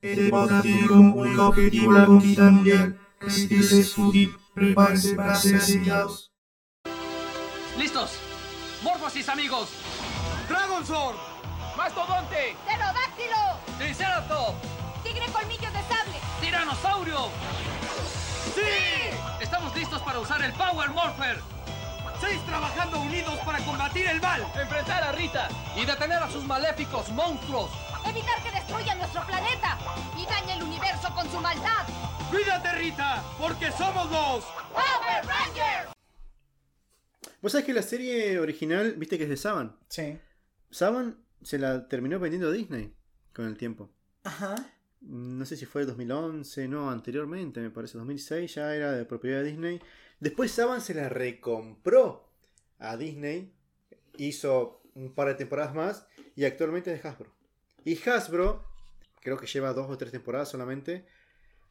Este podcast tiene como único objetivo la conquista mundial. Así que si es útil, prepárense para ser asesinados. ¡Listos! ¡Morfosis, amigos! ¡Dragon Sword! ¡Mastodonte! ¡Pterodáctilo! ¡Triceratops! ¡Tigre colmillos de sable! ¡Tiranosaurio! ¡Sí! Estamos listos para usar el Power Morpher ¡Seis trabajando unidos para combatir el mal! ¡Enfrentar a Rita! y detener a sus maléficos monstruos. ¡Evitar que destruyan nuestro planeta! ¡Y dañe el universo con su maldad! ¡Cuídate, Rita! ¡Porque somos los... ¡Power Rangers! Vos sabés que la serie original, viste que es de Saban. Sí. Saban se la terminó vendiendo a Disney con el tiempo. Ajá. No sé si fue 2011, no, anteriormente, me parece, 2006 ya era de propiedad de Disney. Después Saban se la recompró a Disney, hizo un par de temporadas más y actualmente es de Hasbro. Y Hasbro, creo que lleva dos o tres temporadas solamente,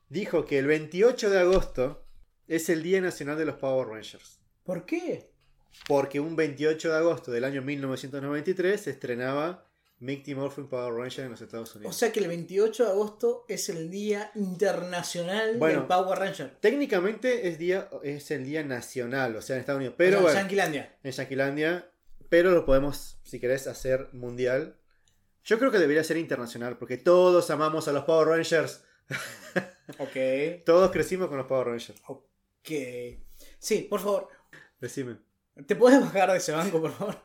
dijo que el 28 de agosto es el Día Nacional de los Power Rangers. ¿Por qué? Porque un 28 de agosto del año 1993 se estrenaba Mighty Morphin Power Ranger en los Estados O Unidos. sea que el 28 de agosto es el Día Internacional Bueno. del Power Ranger. Técnicamente es, día, es el día nacional, o sea, en Estados Unidos. Pero O sea, bueno, Yanquilandia. en Yanquilandia. Pero lo podemos, si querés, hacer mundial. Yo creo que debería ser internacional, porque todos amamos a los Power Rangers. Ok. Todos crecimos con los Power Rangers. Ok. Sí, por favor. Decime. ¿Te puedes bajar de ese banco, por favor?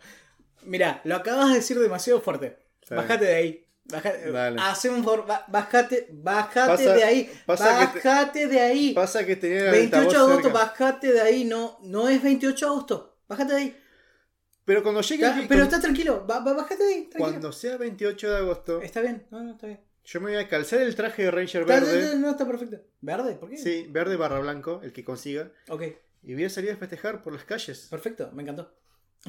Mira, lo acabas de decir demasiado fuerte. Bájate de ahí. Bájate, Dale. Haceme un favor. Bájate, bájate Pasa- de ahí. pasa que te- bájate de ahí. Pasa que tenía el 28 de agosto, cerca. bájate de ahí. No, no es 28 de agosto. Bájate de ahí. Pero cuando llegue. Ta- el- Pero estás tranquilo. ba- ba- bájate ahí. Tranquilo. Cuando sea 28 de agosto, Está bien. No, no, está bien. yo me voy a calzar el traje de Ranger Está- verde. No, está perfecto. ¿Verde? ¿Por qué? Sí, verde barra blanco, el que consiga. Ok, Y voy a salir a festejar por las calles. perfecto. Me encantó.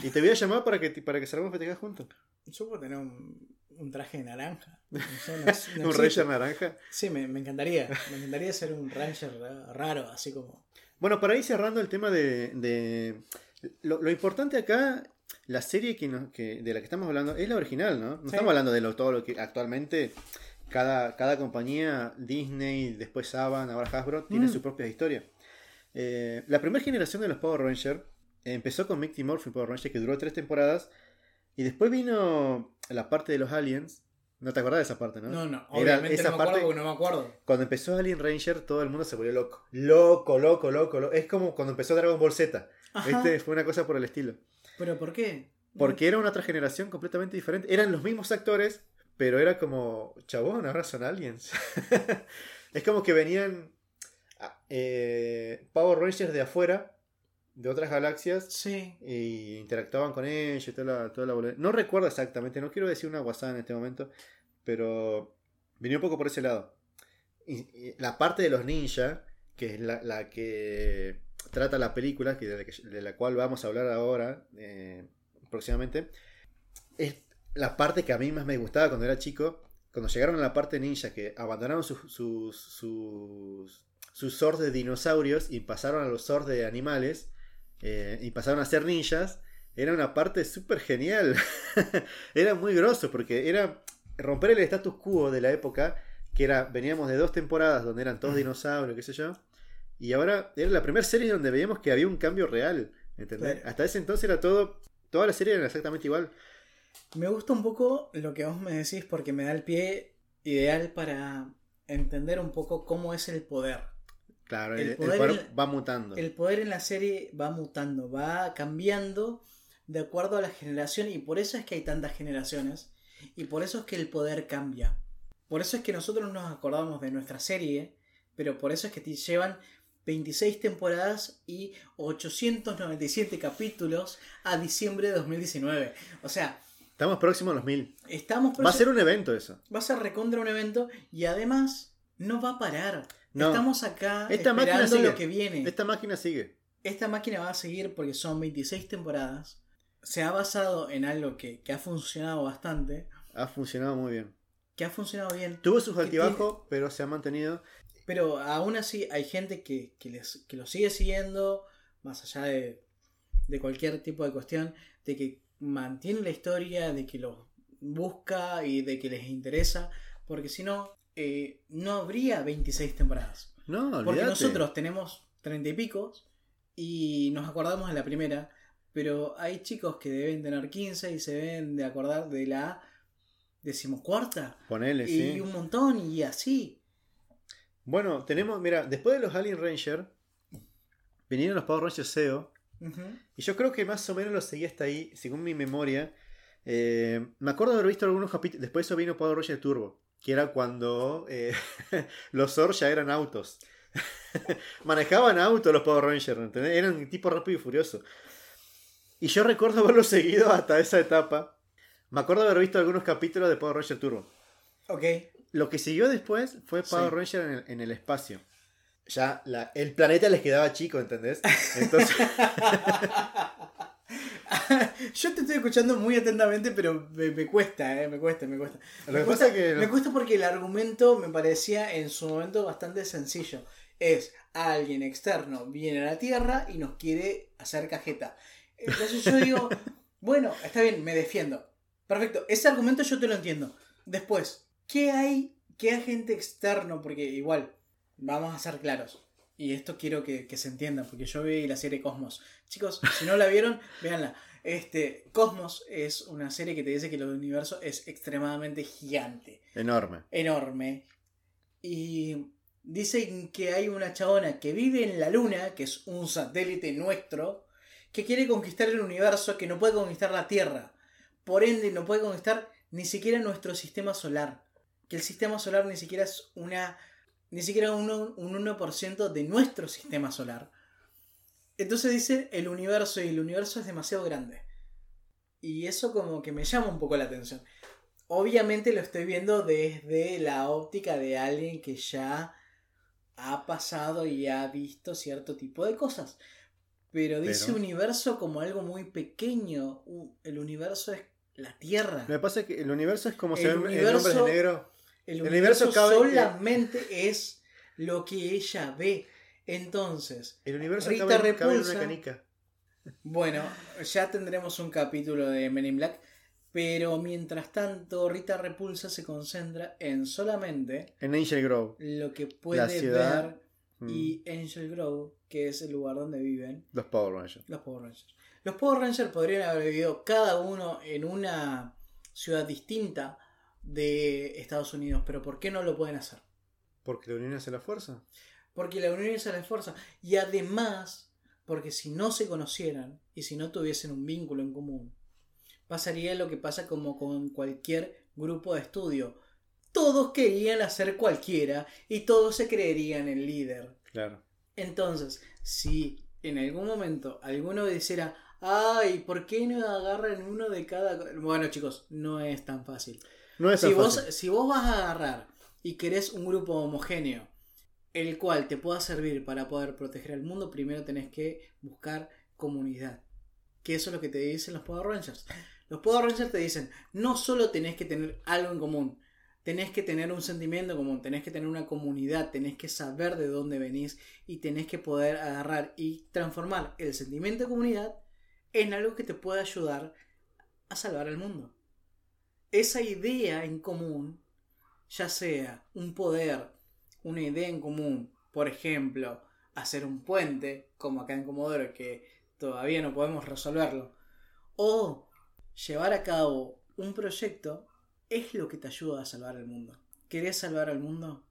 Y te voy a llamar para que, para que salgamos a festejar juntos. Yo puedo tener un, un traje de naranja. No sé, no- no Un. Ranger naranja. Sí, me, me encantaría. Me encantaría ser un Ranger ra- raro, así como. Bueno, para ir cerrando el tema de. de- lo, lo importante acá, la serie que, de la que estamos hablando es la original, ¿no? No Sí. estamos hablando de lo, todo lo que actualmente. Cada, cada compañía, Disney, después Saban, ahora Hasbro, tiene Mm. su propia historia. Eh, la primera generación de los Power Rangers empezó con Mighty Morphin Power Ranger, que duró tres temporadas. Y después vino la parte de los aliens. No te acordás de esa parte, ¿no? No, no, obviamente esa no me acuerdo parte- porque no me acuerdo. Cuando empezó Alien Ranger, todo el mundo se volvió loco. Loco, loco, loco. loco. Es como cuando empezó Dragon Ball Z. ¿Viste? Fue una cosa por el estilo. ¿Pero por qué? Porque era una otra generación completamente diferente. Eran los mismos actores, pero era como, chabón, ahora son aliens. es como que venían ah, eh, Power Rangers de afuera, de otras galaxias, Sí. y interactuaban con ellos y toda la, toda la No recuerdo exactamente, no quiero decir una guasada en este momento, pero venía un poco por ese lado. Y, y la parte de los ninja, que es la, la que trata la película, que de, la que- de la cual vamos a hablar ahora, eh, próximamente, es la parte que a mí más me gustaba cuando era chico. Cuando llegaron a la parte ninja, que abandonaron sus, sus, sus, sus swords de dinosaurios y pasaron a los swords de animales, eh, y pasaron a ser ninjas, era una parte súper genial. era muy grosso porque era romper el status quo de la época, que era, veníamos de dos temporadas donde eran todos dinosaurios, qué sé yo, y ahora era la primera serie donde veíamos que había un cambio real. ¿entendés? Claro. Hasta ese entonces era todo, toda la serie era exactamente igual. Me gusta un poco lo que vos me decís porque me da el pie ideal para entender un poco cómo es el poder. Claro, El el, el poder poder en- va mutando. El poder en la serie va mutando, va cambiando de acuerdo a la generación y por eso es que hay tantas generaciones y por eso es que el poder cambia. Por eso es que nosotros nos acordamos de nuestra serie, pero por eso es que te llevan 26 temporadas y 897 capítulos a diciembre de 2019. O sea, Estamos próximos a los mil. estamos Va a ser un evento eso. va a ser recontra un evento y además no va a parar. No. Estamos acá Esta máquina esperando sigue. lo que viene. Esta máquina sigue. Esta máquina va a seguir porque son 26 temporadas. Se ha basado en algo que, que ha funcionado bastante, Ha funcionado muy bien. que ha funcionado bien, Tuvo sus altibajos, pero se ha mantenido. Pero aún así hay gente que, que, les, que lo sigue siguiendo, más allá de, de cualquier tipo de cuestión, de que mantiene la historia, de que lo busca y de que les interesa, porque si no, eh, no habría 26 temporadas. No, Porque olvídate. nosotros tenemos 30 y pico y nos acordamos de la primera, pero hay chicos que deben tener 15 y se deben de acordar de la decimocuarta. Ponele, Y sí. un montón y así. Bueno, tenemos, mira, después de los Alien Ranger, vinieron los Power Rangers SEO. Y yo creo que más o menos lo seguí hasta ahí, según mi memoria. Eh, me acuerdo de haber visto algunos capítulos. Después de eso vino Power Ranger Turbo, que era cuando eh, los Zord ya eran autos. Manejaban autos los Power Rangers, ¿entendés? Eran tipo rápido y furioso. Y yo recuerdo haberlo seguido hasta esa etapa. Me acuerdo de haber visto algunos capítulos de Power Ranger Turbo. Ok. Lo que siguió después fue Power Sí. Ranger en el, en el espacio. Ya la- el planeta les quedaba chico, ¿entendés? Entonces, Yo te estoy escuchando muy atentamente, pero me, me cuesta, eh, me cuesta, me cuesta. Lo me, que cuesta pasa es que- me cuesta porque el argumento me parecía en su momento bastante sencillo. Es alguien externo viene a la Tierra y nos quiere hacer cajeta. Entonces yo digo, bueno, está bien, me defiendo. Perfecto, ese argumento yo te lo entiendo. Después, ¿qué hay? ¿Qué agente externo? Porque igual, vamos a ser claros. Y esto quiero que, que se entienda, porque yo vi la serie Cosmos. Chicos, si no la vieron, véanla. Este, Cosmos es una serie que te dice que el universo es extremadamente gigante, enorme. enorme. Y dicen que hay una chabona que vive en la Luna, que es un satélite nuestro, que quiere conquistar el universo, que no puede conquistar la Tierra. Por ende, no puede conquistar ni siquiera nuestro sistema solar. Que el sistema solar ni siquiera es una. ni siquiera un, un 1% de nuestro sistema solar. Entonces dice el universo y el universo es demasiado grande. Y eso como que me llama un poco la atención. Obviamente lo estoy viendo desde la óptica de alguien que ya ha pasado y ha visto cierto tipo de cosas. Pero dice Pero- universo como algo muy pequeño. U- El universo es la Tierra. Lo que pasa es que el universo es como El se ve en universo- Hombres de Negro. El, El universo, universo cabe- solamente es lo que ella ve. Entonces, El universo Rita cabe, cabe Repulsa. una canica. bueno, ya tendremos un capítulo de Men in Black. Pero mientras tanto, Rita Repulsa se concentra en solamente En Angel Grove. lo que puede ver Mm, y Angel Grove, que es el lugar donde viven Los Power Rangers. los Power Rangers. Los Power Rangers podrían haber vivido cada uno en una ciudad distinta de Estados Unidos, pero ¿por qué no lo pueden hacer? Porque la unión hace la fuerza. Porque la unión a la fuerza. Y además, porque si no se conocieran y si no tuviesen un vínculo en común, pasaría lo que pasa como con cualquier grupo de estudio. Todos querían hacer cualquiera y todos se creerían el líder. Claro. Entonces, si en algún momento alguno dijera, ay, ¿por qué no agarran uno de cada... co-?" Bueno chicos, no es tan fácil. No es tan Si vos, si vos vas a agarrar y querés un grupo homogéneo, el cual te pueda servir para poder proteger al mundo, primero tenés que buscar comunidad. Que eso es lo que te dicen los Power Rangers. Los Power Rangers te dicen, no solo tenés que tener algo en común, tenés que tener un sentimiento común, tenés que tener una comunidad, tenés que saber de dónde venís y tenés que poder agarrar y transformar el sentimiento de comunidad en algo que te pueda ayudar a salvar al mundo. Esa idea en común, ya sea un poder, una idea en común, por ejemplo, hacer un puente, como acá en Comodoro, que todavía no podemos resolverlo, o llevar a cabo un proyecto, es lo que te ayuda a salvar el mundo. ¿Querés salvar al mundo?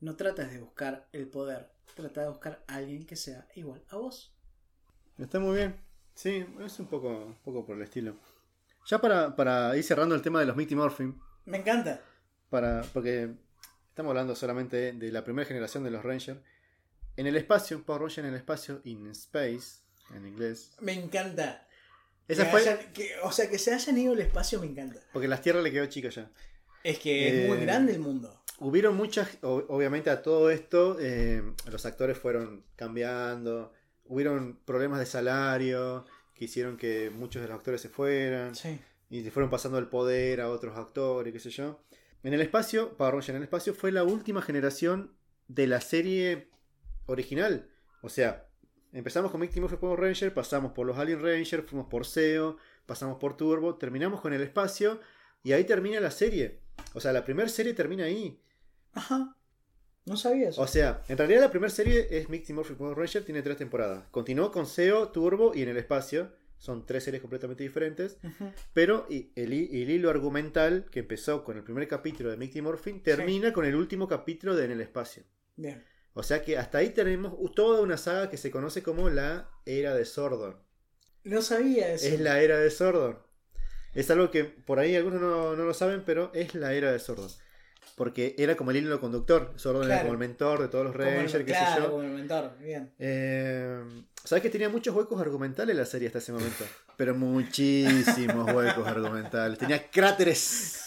No trates de buscar el poder, trata de buscar a alguien que sea igual a vos. Está muy bien. Sí, es un poco, un poco por el estilo. Ya para, para ir cerrando el tema de los Mighty Morphin, Me encanta. para, porque estamos hablando solamente de la primera generación de los Rangers. En el espacio, Power Ranger en el espacio, in space, en inglés. Me encanta. Esa Que fue hayan- que- o sea, que se hayan ido al espacio me encanta. porque las tierras le quedó chica ya. Es que es muy Eh, grande el mundo. Hubieron muchas, obviamente a todo esto, eh, los actores fueron cambiando, hubieron problemas de salario que hicieron que muchos de los actores se fueran Sí. y se fueron pasando el poder a otros actores, qué sé yo. En el espacio, Power Ranger en el espacio fue la última generación de la serie original. O sea, empezamos con Mighty Morphin Power Ranger, pasamos por los Alien Ranger, fuimos por SEO, pasamos por Turbo, terminamos con el espacio y ahí termina la serie. O sea, la primera serie termina ahí. Ajá. No sabía eso. O sea, en realidad la primera serie es Mighty Morphin Power Ranger, tiene tres temporadas. Continuó con SEO, Turbo y en el espacio. Son tres series completamente diferentes. Pero el hilo argumental que empezó con el primer capítulo de Mighty Morphin termina con el último capítulo de En el espacio. Bien. O sea que hasta ahí tenemos toda una saga que se conoce como la Era de Sordon. No sabía eso. Es la Era de Sordon. Es algo que por ahí algunos no, no lo saben, pero es la Era de Sordon. Porque era como el hilo conductor. Sordon era Claro. como el mentor de todos los el- Rangers, qué sé yo. como el mentor. Bien. Eh, Sabes que tenía muchos huecos argumentales la serie hasta ese momento. Pero muchísimos huecos argumentales. Tenía cráteres.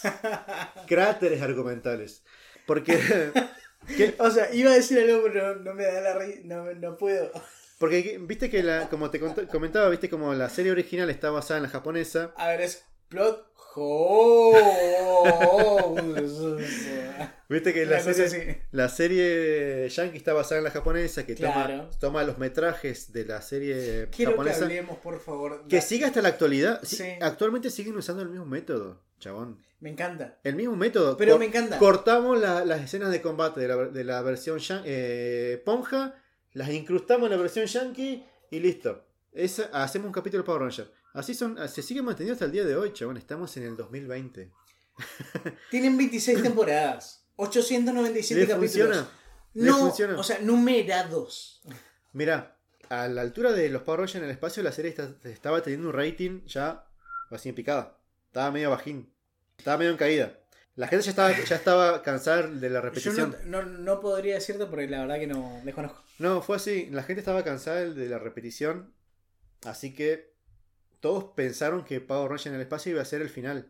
Cráteres argumentales. Porque. que- O sea, iba a decir algo, pero no me da la risa. No, no puedo. porque viste que la, como te comentaba, viste como la serie original está basada en la japonesa. A ver, es plot. Viste que la serie, serie Yankee está basada en la japonesa, que toma, los metrajes de la serie Quiero japonesa. hablemos. Que Da- sigue hasta la actualidad. Sí, Sí. Actualmente siguen usando el mismo método, chabón. Me encanta. El mismo método. Pero me encanta. Cortamos la- las escenas de combate de la, versión eh, Ponja, las incrustamos en la versión Yankee y listo. Hacemos un capítulo Power Ranger. Así son, se sigue manteniendo hasta el día de hoy, chabón. Estamos en el 2020. Tienen 26 temporadas. 897 ¿Le capítulos. funciona? ¿Le No, funciona? o sea, numerados. Mira, a la altura de los Power Rangers en el espacio, la serie está- estaba teniendo un rating ya así en picada. Estaba medio bajín. Estaba medio en caída. La gente ya estaba, ya estaba cansada de la Yo repetición. no, no, no podría decirte porque la verdad que no desconozco. No, fue así. La gente estaba cansada de la repetición. Así que todos pensaron que Power Ranger en el espacio iba a ser el final.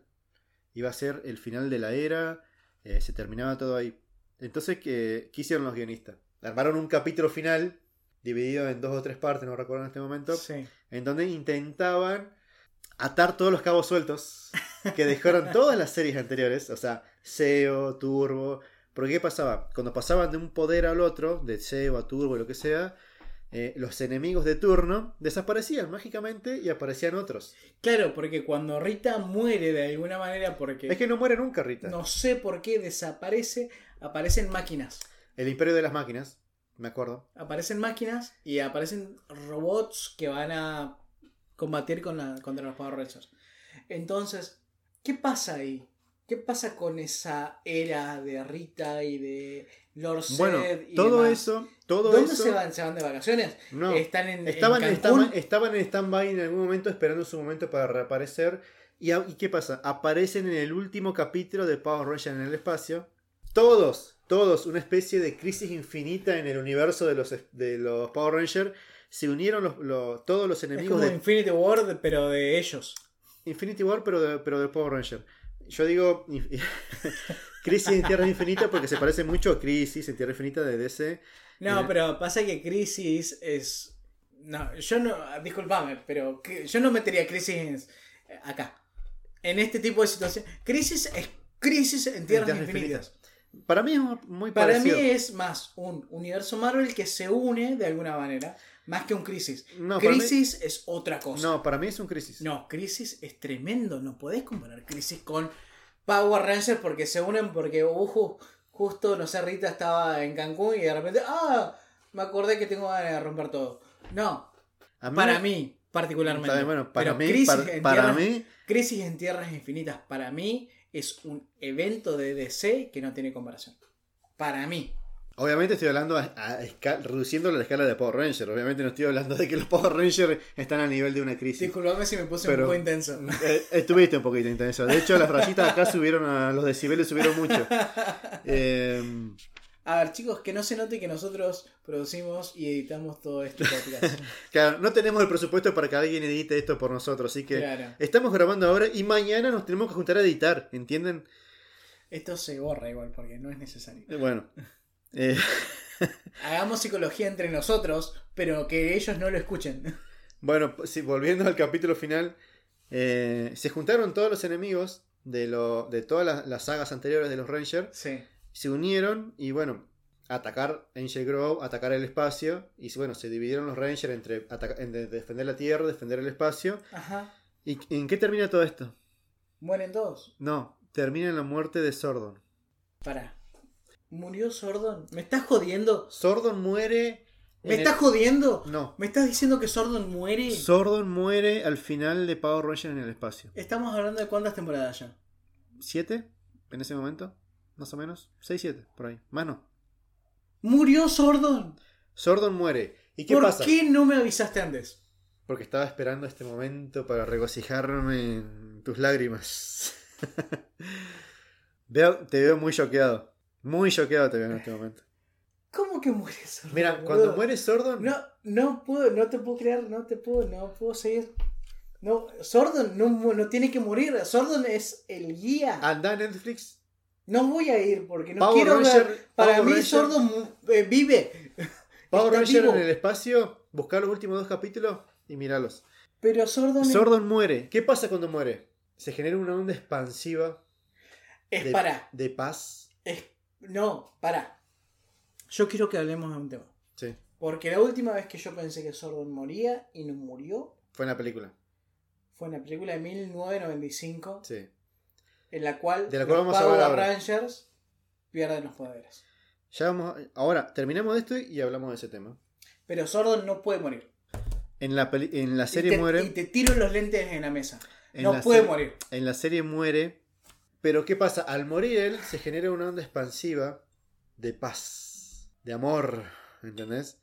Iba a ser el final de la era. eh, se terminaba todo ahí. Entonces, ¿qué, qué hicieron los guionistas? Armaron un capítulo final dividido en dos o tres partes, no recuerdo en este momento, Sí. en donde intentaban atar todos los cabos sueltos que dejaron todas las series anteriores, o sea, SEO, Turbo. Porque ¿qué pasaba? Cuando pasaban de un poder al otro, de SEO a Turbo, lo que sea, eh, los enemigos de turno desaparecían mágicamente y aparecían otros. Claro, porque cuando Rita muere de alguna manera, porque Es que no muere nunca, Rita. no sé por qué desaparece, aparecen máquinas. El imperio de las máquinas, me acuerdo. Aparecen máquinas y aparecen robots que van a combatir con la- contra los Power Rangers. Entonces, ¿qué pasa ahí? ¿Qué pasa con esa era de Rita y de Lord Zed Bueno, y todo demás? eso, todo ¿Dónde eso. se van? ¿Se van de vacaciones? No. ¿Están en, en Estaban, Cancún? estaban, estaban en stand-by en algún momento esperando su momento para reaparecer. ¿Y, qué pasa? Aparecen en el último capítulo de Power Rangers en el espacio. Todos, todos, una especie de crisis infinita en el universo de los, de los Power Rangers. Se unieron los, los- todos los Es enemigos como de Infinity War, pero de ellos. Infinity War, pero de, pero de Power Ranger. Yo digo Crisis en Tierra Infinita porque se parece mucho a Crisis en Tierra Infinita de DC. No, Eh. pero pasa que Crisis es. No, yo no. Disculpame, pero yo no metería Crisis eh, acá. En este tipo de situación. Crisis es Crisis en Tierras Tierras Infinitas. Para mí es muy Para parecido. mí es más un universo Marvel que se une de alguna manera. Más que un Crisis. No, mí- crisis es otra cosa. No, para mí es un Crisis. No, Crisis es tremendo. No podés comparar Crisis con Power Rangers porque se unen porque uh, justo, no sé, Rita estaba en Cancún y de repente, ah, me acordé que tengo ganas de romper todo. No, mí- para mí particularmente. Está bien, bueno, para Pero mí, Crisis para, en para Tierras- mí, Crisis en Tierras Infinitas, para mí, es un evento de DC que no tiene comparación. Para mí. Obviamente estoy hablando a, a reduciendo la escala de Power Ranger. Obviamente no estoy hablando de que los Power Rangers están a nivel de una crisis. Disculpame si me puse Pero- un poco intenso. Eh, estuviste un poquito intenso. De hecho, las rayitas acá subieron a los decibeles, subieron mucho. Eh, A ver, chicos, que no se note que nosotros producimos y editamos todo este podcast. claro, no tenemos el presupuesto para que alguien edite esto por nosotros, así que Claro. estamos grabando ahora y mañana nos tenemos que juntar a editar, ¿entienden? Esto se borra igual porque no es necesario. Eh, Bueno. Eh, Hagamos psicología entre nosotros, pero que ellos no lo escuchen. Bueno, sí, volviendo al capítulo final, eh, se juntaron todos los enemigos de, lo, de todas las, las sagas anteriores de los Rangers, Sí. se unieron y bueno, atacar Angel Grove, atacar el espacio, y bueno, se dividieron los Rangers entre defender la Tierra, defender el espacio. Ajá. ¿Y en qué termina todo esto? Mueren todos. No, termina en la muerte de Sordon. Para. ¿Murió Sordon? ¿Me estás jodiendo? Sordon muere. ¿Me estás el- jodiendo? No. ¿Me estás diciendo que Sordon muere? Sordon muere al final de Power Rangers en el espacio. Estamos hablando de cuántas temporadas ya. ¿Siete? En ese momento, más o menos. Seis, siete, por ahí. Más no. ¡Murió Sordon! Sordon muere. ¿Y qué ¿Por pasa? qué no me avisaste antes? Porque estaba esperando este momento para regocijarme en tus lágrimas. Veo- te veo muy choqueado. Muy choqueado te veo en este momento. ¿Cómo que muere Sordon? Mira, boludo? cuando muere Sordon, No, no puedo, no te puedo creer, no te puedo, no puedo seguir. No, Sordon no, no tiene que morir. Sordon es el guía. anda a Netflix. No voy a ir porque no Power quiero Ranger- ver. Para Power mí Ranger- Sordon mu- eh, vive. Power Está Ranger vivo. en el espacio, buscar los últimos dos capítulos y miralos. Pero Sordon Sordon muere. ¿Qué pasa cuando muere? Se genera una onda expansiva es, de, para. de paz. Es, no, para. Yo quiero que hablemos de un tema. Sí, Porque la última vez que yo pensé que Sordon moría y no murió fue en la película. fue en la película de 1995, Sí. en la cual De la cual los vamos a hablar ahora. Rangers pierden los poderes. Ya vamos. Ahora, terminamos de esto y hablamos de ese tema. Pero Sordon no puede morir. En la, peli- en la serie y te, muere. Y te tiro los lentes en la mesa. en no la puede se- morir. En la serie muere. Pero ¿qué pasa? Al morir él se genera una onda expansiva de paz, de amor, ¿entendés?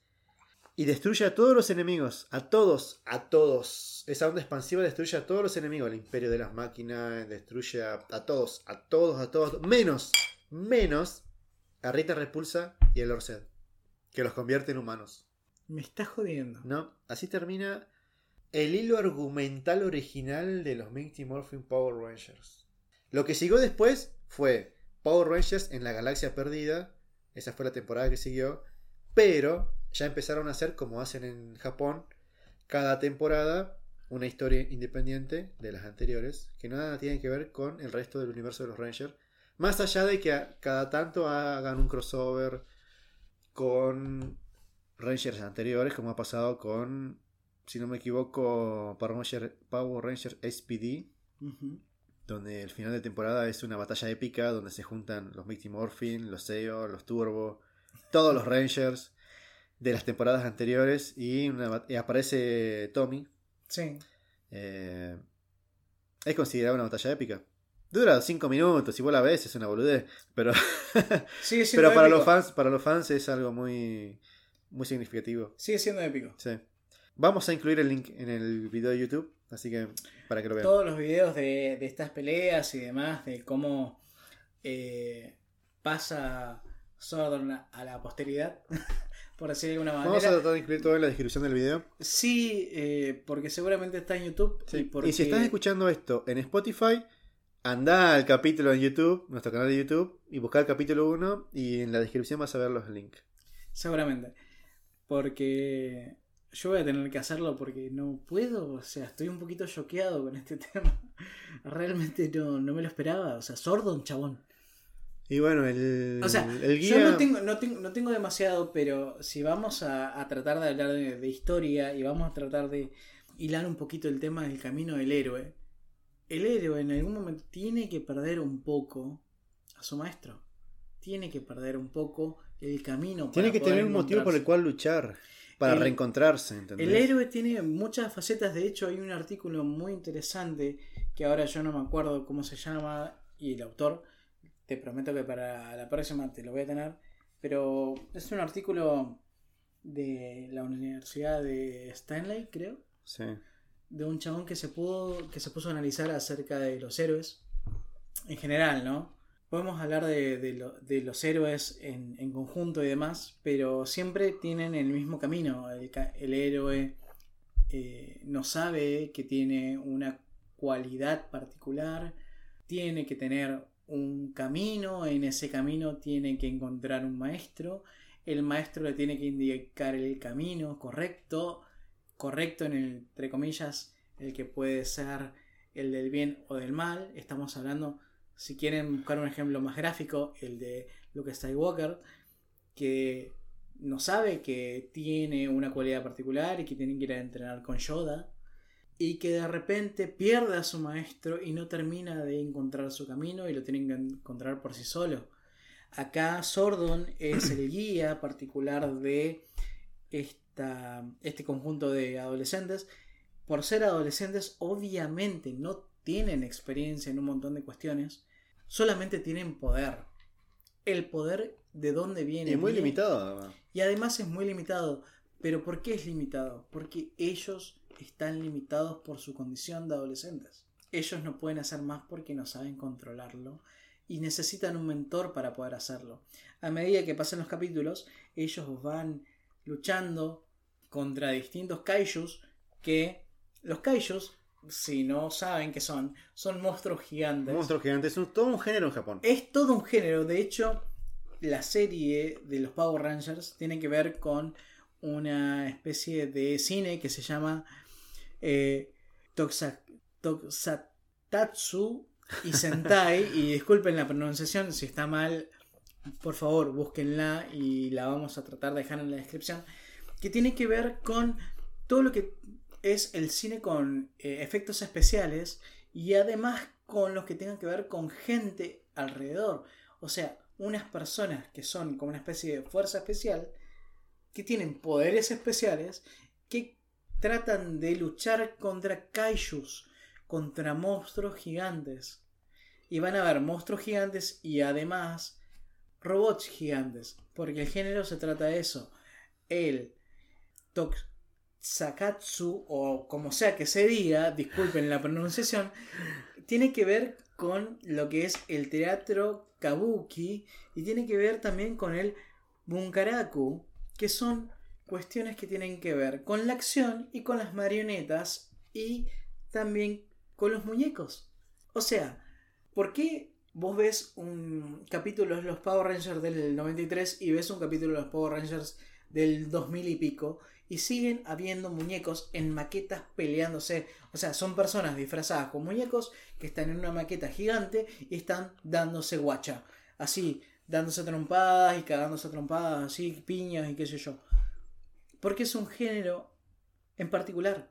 Y destruye a todos los enemigos, a todos, a todos. Esa onda expansiva destruye a todos los enemigos, el imperio de las máquinas, destruye a, a todos, a todos, a todos, menos, menos a Rita Repulsa y el Orced, que los convierte en humanos. Me está jodiendo. ¿No? Así termina el hilo argumental original de los Mighty Morphin Power Rangers. Lo que siguió después fue Power Rangers en la Galaxia Perdida. Esa fue la temporada que siguió. Pero ya empezaron a hacer como hacen en Japón. Cada temporada una historia independiente de las anteriores. Que nada tiene que ver con el resto del universo de los Rangers. Más allá de que cada tanto hagan un crossover con Rangers anteriores, como ha pasado con, si no me equivoco, Power Ranger- Power Rangers SPD. Donde el final de temporada es una batalla épica donde se juntan los Mighty Morphin, los Zeo, los Turbo, todos los Rangers de las temporadas anteriores y, una bat- y aparece Tommy. Sí. Eh, es considerada una batalla épica. Dura 5 minutos, y vos la ves, es una boludez, pero, Sigue pero para épico. los fans, para los fans es algo muy, muy significativo. Sigue siendo épico. Sí. Vamos a incluir el link en el video de YouTube, así que para que lo vean. Todos los videos de, de estas peleas y demás, de cómo eh, pasa Sordon a, la posteridad, por decirlo de alguna Vamos a manera. tratar de incluir todo en la descripción del video. Sí, eh, porque seguramente está en YouTube. Sí. Y, porque... Y si estás escuchando esto en Spotify, anda al capítulo en YouTube, nuestro canal de YouTube, y busca el capítulo 1 y en la descripción vas a ver los links. Seguramente. Porque yo voy a tener que hacerlo porque no puedo. O sea, estoy un poquito choqueado con este tema. Realmente no, no me lo esperaba. O sea, Sordon, chabón. Y bueno, el, O sea, el guía... yo no tengo, no, tengo, no tengo demasiado, pero si vamos a, a tratar de hablar de, de historia y vamos a tratar de hilar un poquito el tema del camino del héroe, el héroe en algún momento tiene que perder un poco a su maestro. Tiene que perder un poco el camino. Tiene para que poder tener un motivo por el cual luchar, para El- reencontrarse, ¿entendés? El héroe tiene muchas facetas, de hecho hay un artículo muy interesante que ahora yo no me acuerdo cómo se llama y el autor, te prometo que para la próxima te lo voy a tener, pero es un artículo de la Universidad de Stanley, creo, Sí. de un chabón que se pudo que se puso a analizar acerca de los héroes en general, ¿no? Podemos hablar de, de lo- de los héroes en, conjunto y demás, pero siempre tienen el mismo camino. El, ca- el héroe eh, no sabe que tiene una cualidad particular, tiene que tener un camino, en ese camino tiene que encontrar un maestro, el maestro le tiene que indicar el camino correcto, correcto en el, entre comillas, el que puede ser el del bien o del mal. Estamos hablando, si quieren buscar un ejemplo más gráfico, el de Luke Skywalker, que no sabe que tiene una cualidad particular y que tiene que ir a entrenar con Yoda. Y que de repente pierde a su maestro y no termina de encontrar su camino y lo tienen que encontrar por sí solo. Acá Sordon es el guía particular de esta, este conjunto de adolescentes. Por ser adolescentes, obviamente no tienen experiencia en un montón de cuestiones, solamente tienen poder. El poder de dónde viene. Y muy Viene- limitado, además. y además es muy limitado. ¿Pero por qué es limitado? Porque ellos están limitados por su condición de adolescentes. Ellos no pueden hacer más porque no saben controlarlo y necesitan un mentor para poder hacerlo. A medida que pasan los capítulos, ellos van luchando contra distintos kaijus que los kaijus, si no saben qué son, son monstruos gigantes. Monstruos gigantes, es todo un género en Japón. Es todo un género. De hecho, la serie de los Power Rangers tiene que ver con una especie de cine que se llama eh, y Sentai. y disculpen la pronunciación, si está mal, por favor, búsquenla y la vamos a tratar de dejar en la descripción. Que tiene que ver con todo lo que es el cine con eh, efectos especiales y además con los que tengan que ver con gente alrededor. O sea, unas personas que son como una especie de fuerza especial, que tienen poderes especiales, que tratan de luchar contra kaijus, contra monstruos gigantes. Y van a haber monstruos gigantes y además robots gigantes, porque el género se trata de eso. El Tokusakatsu, o como sea que se diga, disculpen la pronunciación, tiene que ver con lo que es el teatro kabuki y tiene que ver también con el bunkaraku, que son cuestiones que tienen que ver con la acción y con las marionetas y también con los muñecos. O sea, ¿por qué vos ves un capítulo de los Power Rangers del 93 y ves un capítulo de los Power Rangers del 2000 y pico y siguen habiendo muñecos en maquetas peleándose? O sea, son personas disfrazadas con muñecos que están en una maqueta gigante y están dándose guacha. Así, dándose trompadas y cagándose trompadas, así, piñas y qué sé yo. Porque es un género en particular.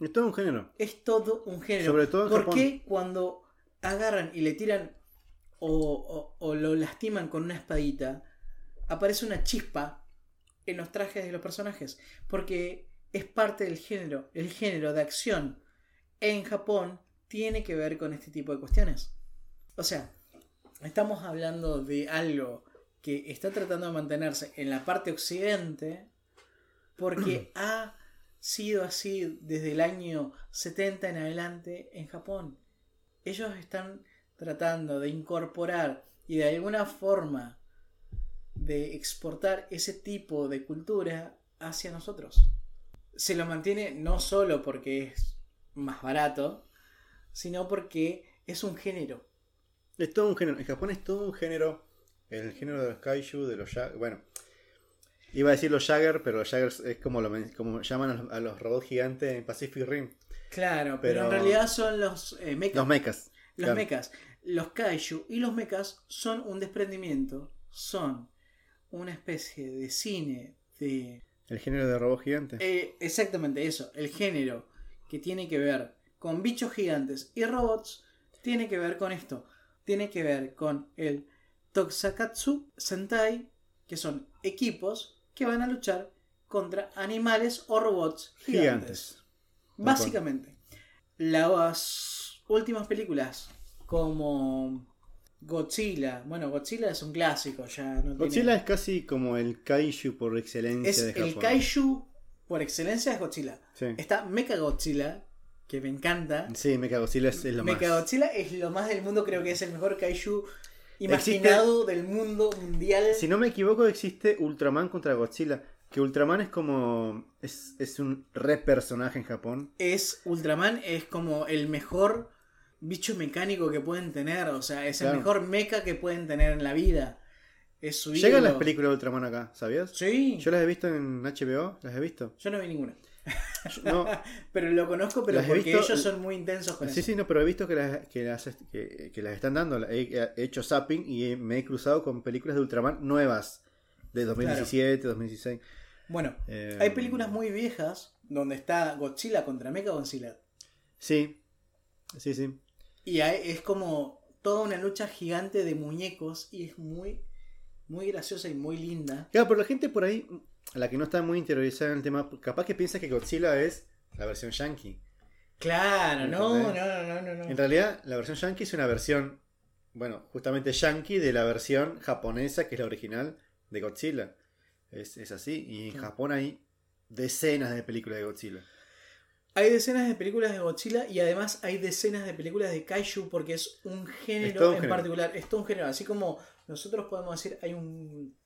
Es todo un género. Es todo un género. Sobre todo en ¿Por Japón. qué cuando agarran y le tiran o, o- o lo lastiman con una espadita, aparece una chispa en los trajes de los personajes? Porque es parte del género. El género de acción en Japón tiene que ver con este tipo de cuestiones. O sea, estamos hablando de algo que está tratando de mantenerse en la parte occidente porque ha sido así desde el año 70 en adelante en Japón. Ellos están tratando de incorporar y de alguna forma de exportar ese tipo de cultura hacia nosotros. Se lo mantiene no solo porque es más barato, sino porque es un género. Es todo un género. En Japón es todo un género. El género de los kaiju, de los ya- Bueno, iba a decir los Jagger, pero los Jaggers es como, lo, como llaman a los, a los robots gigantes en Pacific Rim. Claro, pero, Pero- en realidad son los eh, mechas. Los mechas. Los claro. mechas, los kaiju y los mechas son un desprendimiento, son una especie de cine de... El género de robot gigante. eh, exactamente eso, el género que tiene que ver con bichos gigantes y robots, tiene que ver con esto, tiene que ver con el Tokusakatsu Sentai, que son equipos que van a luchar contra animales o robots gigantes. gigantes. Básicamente, las últimas películas como Godzilla, bueno, Godzilla es un clásico ya. No tiene- Godzilla es casi como el kaiju por excelencia es de Japón. el kaiju por excelencia es Godzilla. Sí. Está Mecha Godzilla, que me encanta. Sí, Mecha Godzilla es, es lo Mecha más. Godzilla es lo más del mundo, creo que es el mejor kaiju imaginado del mundo mundial. Si no me equivoco, existe Ultraman contra Godzilla. Que Ultraman es como. Es, es un re personaje en Japón. es Ultraman es como el mejor bicho mecánico que pueden tener, o sea, es Claro. el mejor mecha que pueden tener en la vida. Es su Llegan ídolo. las películas de Ultraman acá, ¿sabías? Sí, Yo las he visto en HBO, las he visto. yo no vi ninguna. No, Pero lo conozco, pero porque visto- ellos son muy intensos con sí, eso. sí, no, pero he visto que las, que las, que, que las están dando. He, he hecho zapping y me he cruzado con películas de Ultraman nuevas. De 2017, 2016. Bueno, Eh, hay películas muy viejas donde está Godzilla contra Mecha Godzilla. Sí, sí, sí. Y hay- es como toda una lucha gigante de muñecos y es muy muy graciosa y muy linda. Claro, pero la gente por ahí, la que no está muy interiorizada en el tema, capaz que piensa que Godzilla es la versión yankee. Claro, no, no, no, no, no. En realidad, la versión yankee es una versión, bueno, justamente yankee de la versión japonesa, que es la original de Godzilla. Es, es así. Y en. Japón hay decenas de películas de Godzilla. Hay decenas de películas de Godzilla y además hay decenas de películas de Kaiju porque es un género Es todo un en género. particular. Es todo un género. Así como nosotros podemos decir, hay un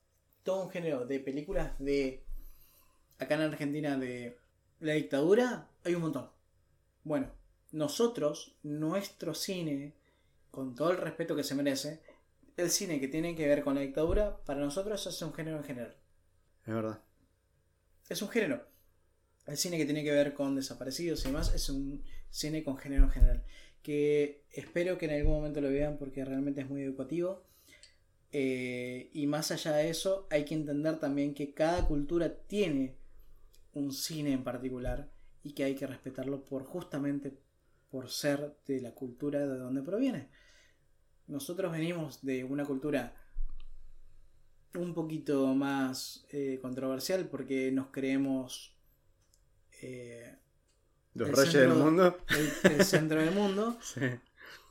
todo un género de películas de acá en Argentina de la dictadura, hay un montón. Bueno, nosotros, nuestro cine, con todo el respeto que se merece, el cine que tiene que ver con la dictadura, para nosotros es un género en general. Es verdad. Es un género. El cine que tiene que ver con desaparecidos y demás es un cine con género en general. Que espero que en algún momento lo vean porque realmente es muy educativo. Eh, y más allá de eso, hay que entender también que cada cultura tiene un cine en particular y que hay que respetarlo por justamente por ser de la cultura de donde proviene. Nosotros venimos de una cultura un poquito más eh, controversial porque nos creemos eh, Los reyes centro- del mundo. el, el centro del mundo Sí.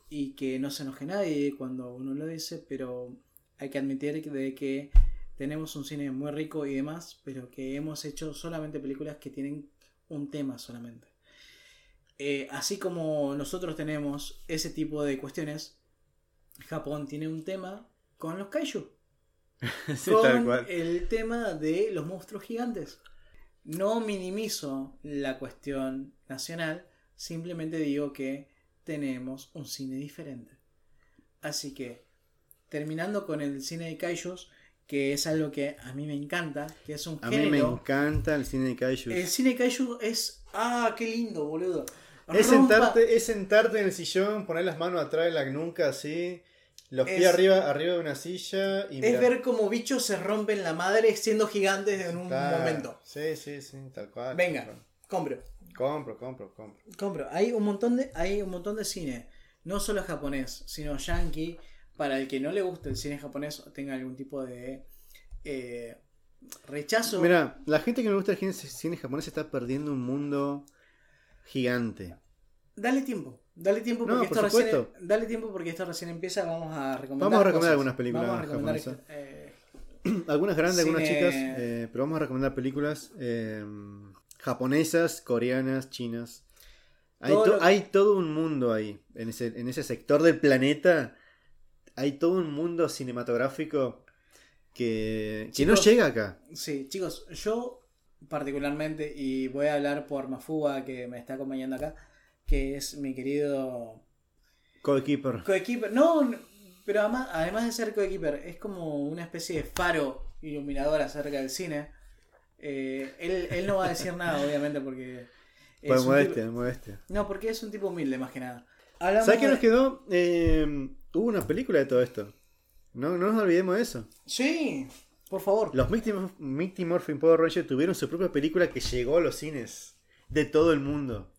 y que no se enoje nadie cuando uno lo dice, pero hay que admitir que- de que tenemos un cine muy rico y demás, pero que hemos hecho solamente películas que tienen un tema solamente. Eh, así como nosotros tenemos ese tipo de cuestiones, Japón tiene un tema con los kaiju. Sí, con tal cual. el tema de los monstruos gigantes. No minimizo la cuestión nacional, simplemente digo que tenemos un cine diferente. Así que, terminando con el cine de kaijus, que es algo que a mí me encanta, que es un A mí me encanta el cine de Kaiju. El cine kaiju es. ¡Ah, qué lindo, boludo! Es sentarte, es sentarte en el sillón, poner las manos atrás de la nuca así, los pies Es- arriba, arriba de una silla y Es mirar. ver cómo bichos se rompen la madre siendo gigantes en un momento. Sí, sí, sí, tal cual. Venga, compro. Compro, compro, compro. Compro. Hay un montón de, hay un montón de cine, no solo japonés, sino yankee, para el que no le guste el cine japonés tenga algún tipo de eh, rechazo. Mira, la gente que no le gusta el cine, cine japonés está perdiendo un mundo gigante. Dale tiempo, dale tiempo No, porque por esto recién, supuesto. dale tiempo porque esto recién empieza. Vamos a recomendar. Vamos a recomendar cosas. algunas películas Vamos a recomendar, japonesas. eh, Algunas grandes, algunas chicas, eh, pero vamos a recomendar películas eh, japonesas, coreanas, chinas. Hay, Todo to- lo- hay todo un mundo ahí, en ese, en ese sector del planeta. Hay todo un mundo cinematográfico que, que no llega acá. sí, chicos, yo particularmente, y voy a hablar por Mafuba que me está acompañando acá, que es mi querido Coekeeper. Coequiper, no, pero además, además de ser coequiper, es como una especie de faro iluminador acerca del cine. Eh, él, él no va a decir nada, obviamente, porque. es Pues un modestia, tipo- modestia. No, porque es un tipo humilde, más que nada. Hablamos ¿Sabes qué de- nos quedó? Eh, hubo una película de todo esto. No, no nos olvidemos de eso. Sí, por favor. Los Mighty Morphin Power Rangers tuvieron su propia película que llegó a los cines de todo el mundo.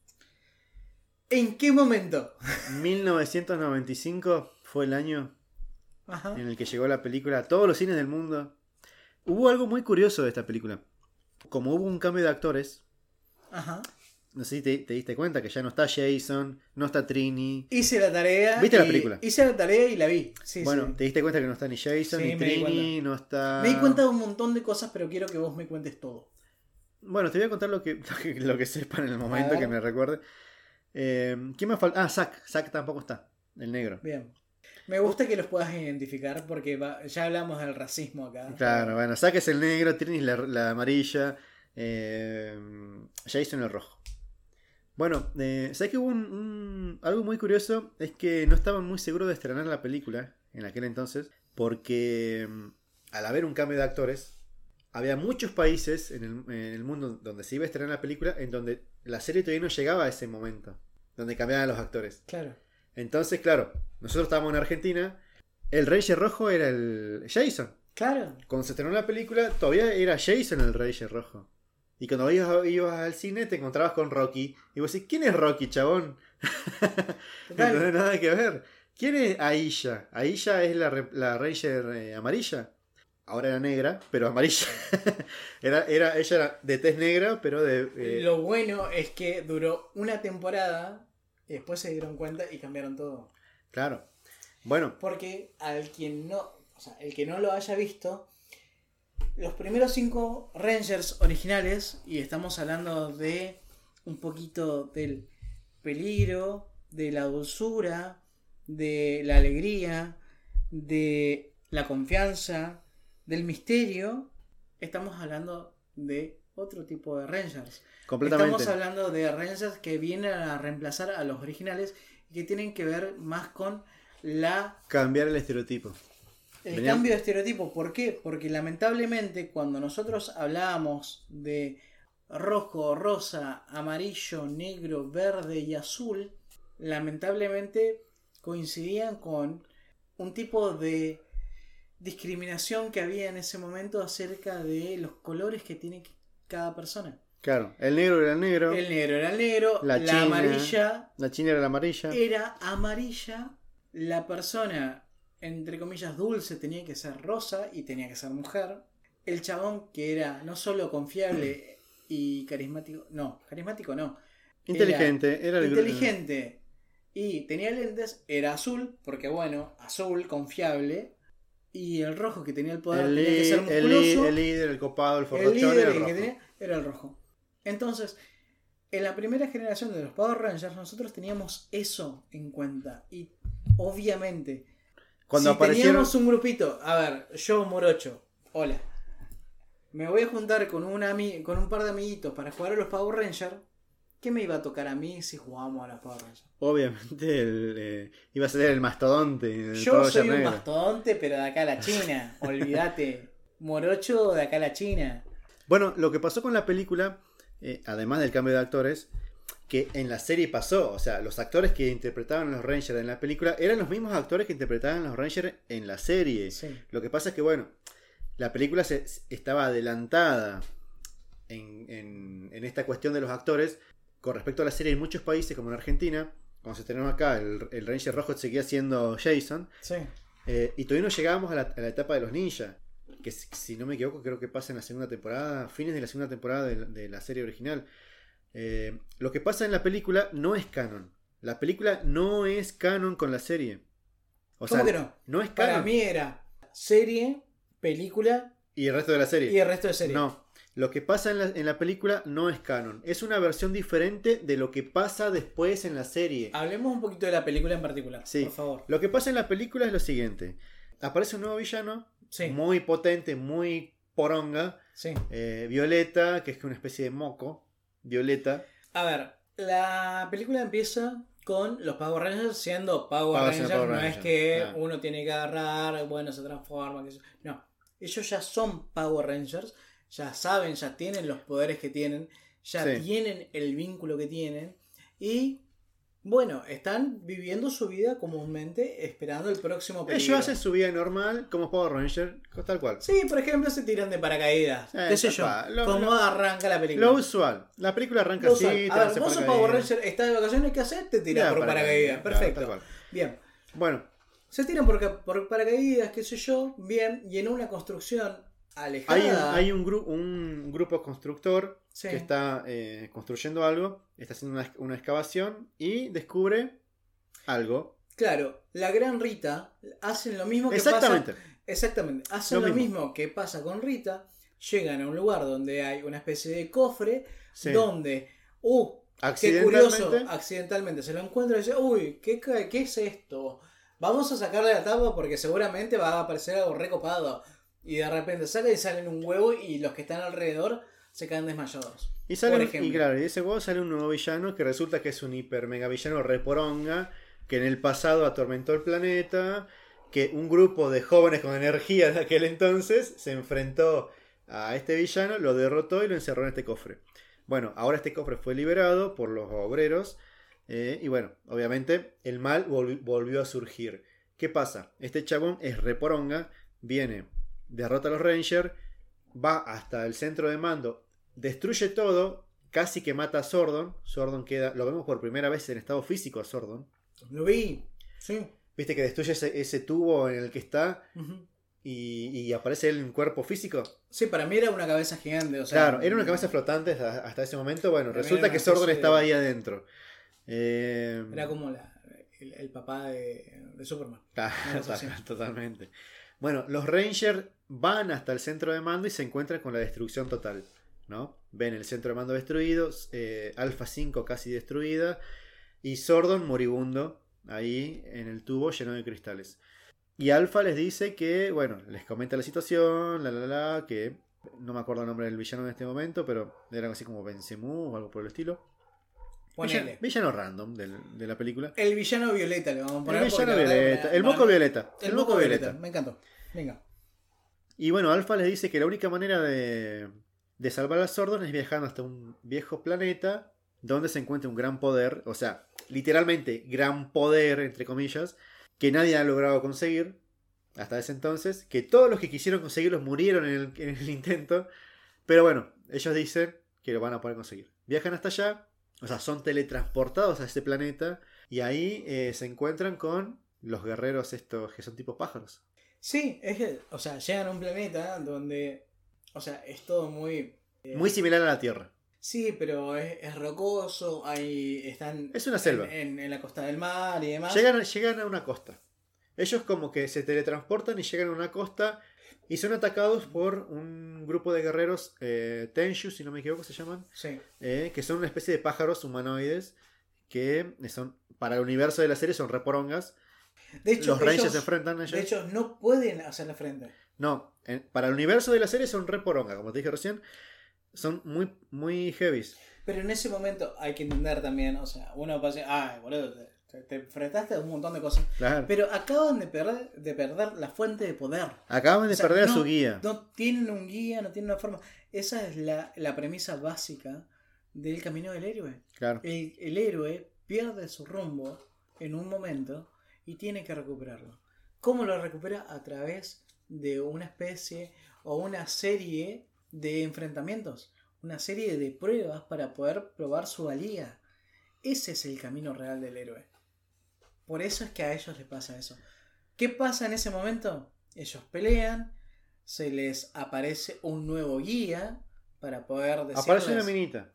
¿En qué momento? 1995 fue el año Ajá. en el que llegó la película a todos los cines del mundo. Hubo algo muy curioso de esta película. Como hubo un cambio de actores, Ajá. no sé si te, te diste cuenta que ya no está Jason, no está Trini. Hice la tarea. ¿Viste la película? Hice la tarea y la vi. Sí, bueno, sí. te diste cuenta que no está ni Jason, Sí, ni me di Trini, no está... Me di cuenta de un montón de cosas, pero quiero que vos me cuentes todo. Bueno, te voy a contar lo que, lo que, lo que sepa en el momento ver. que me recuerde. Eh, ¿Quién me falta? Ah, Zack. Zack tampoco está. El negro. Bien. Me gusta que los puedas identificar porque va- ya hablamos del racismo acá. Claro, bueno, Zack es el negro, Trini la, la amarilla, eh, Jason el rojo. Bueno, eh, ¿sabes que hubo un, un- algo muy curioso? Es que no estaban muy seguros de estrenar la película en aquel entonces, porque mm, al haber un cambio de actores, había muchos países en el, en el mundo donde se iba a estrenar la película en donde la serie todavía no llegaba a ese momento, donde cambiaban los actores. Claro. Entonces, claro, nosotros estábamos en Argentina, el Reyes Rojo era el Jason. Claro. Cuando se estrenó la película, todavía era Jason el Reyes Rojo. Y cuando ibas, ibas al cine te encontrabas con Rocky. Y vos decís, ¿quién es Rocky, chabón? no tiene nada que ver. ¿Quién es Aisha? Aisha es la Ranger eh, amarilla. Ahora era negra, pero amarilla. era, era, ella era de tez negra, pero de... eh, Lo bueno es que duró una temporada y después se dieron cuenta y cambiaron todo. Claro. Bueno, Porque al quien no, o sea, el que no lo haya visto, los primeros cinco Rangers originales, y estamos hablando de un poquito del peligro, de la dulzura, de la alegría, de la confianza, del misterio, estamos hablando de otro tipo de Rangers. completamente. Estamos hablando de Rangers que vienen a reemplazar a los originales y que tienen que ver más con la Cambiar el estereotipo. el Venía- cambio de estereotipo. ¿Por qué? Porque lamentablemente cuando nosotros hablábamos de rojo, rosa, amarillo, negro, verde y azul, lamentablemente coincidían con un tipo de discriminación que había en ese momento acerca de los colores que tiene cada persona. Claro, el negro era el negro, El negro era el negro, La la, china. amarilla la china era la amarilla. era amarilla, la persona, entre comillas, dulce tenía que ser rosa y tenía que ser mujer. El chabón que era no solo confiable y carismático, no, carismático no, inteligente, era, el inteligente y tenía lentes, era azul, porque bueno, azul, confiable, y el rojo que tenía el poder El, tenía que ser el musculoso. el líder, el copado, el El forrochón líder era el el que tenía era el rojo. Entonces, en la primera generación de los Power Rangers, nosotros teníamos eso en cuenta. Y obviamente, Cuando si aparecieron, teníamos un grupito, a ver, yo Morocho, hola, me voy a juntar con un, ami- con un par de amiguitos para jugar a los Power Rangers. ¿Qué me iba a tocar a mí si jugábamos a los Power Rangers? obviamente, el, eh, iba a ser el mastodonte. el Yo soy un negro. mastodonte, pero de acá a la China. Olvídate. Morocho de acá a la China. Bueno, lo que pasó con la película, eh, además del cambio de actores, que en la serie pasó, o sea, los actores que interpretaban a los Rangers en la película eran los mismos actores que interpretaban a los Rangers en la serie. Sí. Lo que pasa es que, bueno, la película se, estaba adelantada en, en- en esta cuestión de los actores con respecto a la serie en muchos países, como en Argentina, como se tenemos acá, el, el Ranger rojo seguía siendo Jason, Sí. eh, y todavía no llegábamos a la, a la etapa de los ninjas, que si, si no me equivoco creo que pasa en la segunda temporada, fines de la segunda temporada de, la- de la serie original. Eh, lo que pasa en la película no es canon. La película no es canon con la serie. O ¿Cómo sea, que no? No es Para canon. mí era serie, película Y el resto de la serie. y el resto de serie. No, lo que pasa en la, en la película no es canon. Es una versión diferente de lo que pasa después en la serie. Hablemos un poquito de la película en particular, Sí. por favor. Lo que pasa en la película es lo siguiente. Aparece un nuevo villano, Sí, muy potente, muy poronga. sí. eh, Violeta, que es una especie de moco. Violeta. A ver, la película empieza con los Power Rangers siendo Power Power Rangers. Power no Rangers, es que uno tiene que agarrar, bueno, se transforma. que No, ellos ya son Power Rangers, ya saben, ya tienen los poderes que tienen, ya Sí. tienen el vínculo que tienen y, bueno, están viviendo su vida comúnmente esperando el próximo peligro. Ellos hacen su vida normal como Power Ranger, tal cual. Sí, por ejemplo, se tiran de paracaídas. Eh, qué sé yo. Lo- ¿Cómo lo- arranca la película? Lo usual. La película arranca Lo así. A ver, vos sos. Power Ranger, estás de vacaciones, ¿qué haces? Te tiras por paracaídas. Perfecto. Bien. Bueno, Se tiran por, por paracaídas, qué sé yo. Bien. Y en una construcción alejada. hay un, hay un, gru- un grupo constructor Sí. que está eh, construyendo algo, está haciendo una, una excavación y descubre algo. Claro, la gran Rita hacen lo mismo que Exactamente. pasa. Exactamente. Hacen Lo lo, mismo. mismo. que pasa con Rita. Llegan a un lugar donde hay una especie de cofre. Sí. Donde. ¡Uh! Qué curioso, accidentalmente se lo encuentra y dice, uy, ¿qué, ¿qué es esto? Vamos a sacarle la tapa porque seguramente va a aparecer algo recopado. Y de repente saca y salen un huevo y los que están alrededor se quedan desmayados. Y sale y claro, y de ese juego sale un nuevo villano que resulta que es un hiper mega villano reporonga que en el pasado atormentó el planeta, que un grupo de jóvenes con energía de aquel entonces se enfrentó a este villano, lo derrotó y lo encerró en este cofre. Bueno, ahora este cofre fue liberado por los obreros eh, y bueno, obviamente el mal volvi- volvió a surgir. ¿Qué pasa? Este chabón es reporonga, viene, derrota a los Rangers, va hasta el centro de mando, destruye todo, casi que mata a Sordon. Sordon queda, lo vemos por primera vez en estado físico a Sordon. Lo vi. Sí. Viste que destruye ese, ese tubo en el que está y, y aparece él en cuerpo físico. Sí, para mí era una cabeza gigante. O sea, Claro, era una cabeza flotante hasta, hasta ese momento. Bueno, resulta que Sordon de- estaba ahí adentro. Eh, Era como la- el, el papá de, de Superman. Ah. Totalmente. Bueno, los Rangers van hasta el centro de mando y se encuentran con la destrucción total. ¿no? Ven el centro de mando destruido, eh, Alpha 5 casi destruida y Sordon moribundo ahí en el tubo lleno de cristales. Y Alpha les dice que, bueno, les comenta la situación, la la la, que no me acuerdo el nombre del villano en este momento, pero era así como Benzemu o algo por el estilo. Villano, Ponele. villano random de la película. El villano violeta le vamos a poner. El villano la violeta, el moco violeta. El moco violeta. Me encantó. Venga. Y bueno, Alpha les dice que la única manera de, de salvar a Sordon es viajando hasta un viejo planeta donde se encuentra un gran poder, o sea, literalmente gran poder, entre comillas, que nadie ha logrado conseguir hasta ese entonces, que todos los que quisieron conseguirlos murieron en el, en el intento, pero bueno, ellos dicen que lo van a poder conseguir. Viajan hasta allá, o sea, son teletransportados a ese planeta y ahí eh, se encuentran con los guerreros estos que son tipos pájaros. Sí, es que, o sea, llegan a un planeta donde, o sea, es todo muy... eh, Muy similar a la Tierra. Sí, pero es, es rocoso, ahí están... Es una selva. En, en- en la costa del mar y demás. Llegan, llegan a una costa. Ellos como que se teletransportan y llegan a una costa y son atacados por un grupo de guerreros eh, Tenshu, si no me equivoco se llaman, Sí. eh, que son una especie de pájaros humanoides que son para el universo de la serie son reporongas. De hecho, Los Rangers se enfrentan a ellos. De hecho, no pueden hacer la frente. no, en- para el universo de la serie son reporongas, como te dije recién. Son muy, muy heavies. Pero en ese momento hay que entender también, o sea, uno pasa, ay, boludo, te, te- te enfrentaste a un montón de cosas. Claro. Pero acaban de perder, de perder la fuente de poder. Acaban de O sea, perder a su guía. No tienen un guía, no tienen una forma. Esa es la, la premisa básica del camino del héroe. Claro. El, el héroe pierde su rumbo en un momento y tiene que recuperarlo. ¿Cómo lo recupera? A través de una especie o una serie de enfrentamientos, una serie de pruebas para poder probar su valía. Ese es el camino real del héroe. Por eso es que a ellos les pasa eso. ¿Qué pasa en ese momento? Ellos pelean, se les aparece un nuevo guía para poder decirles... Aparece una minita.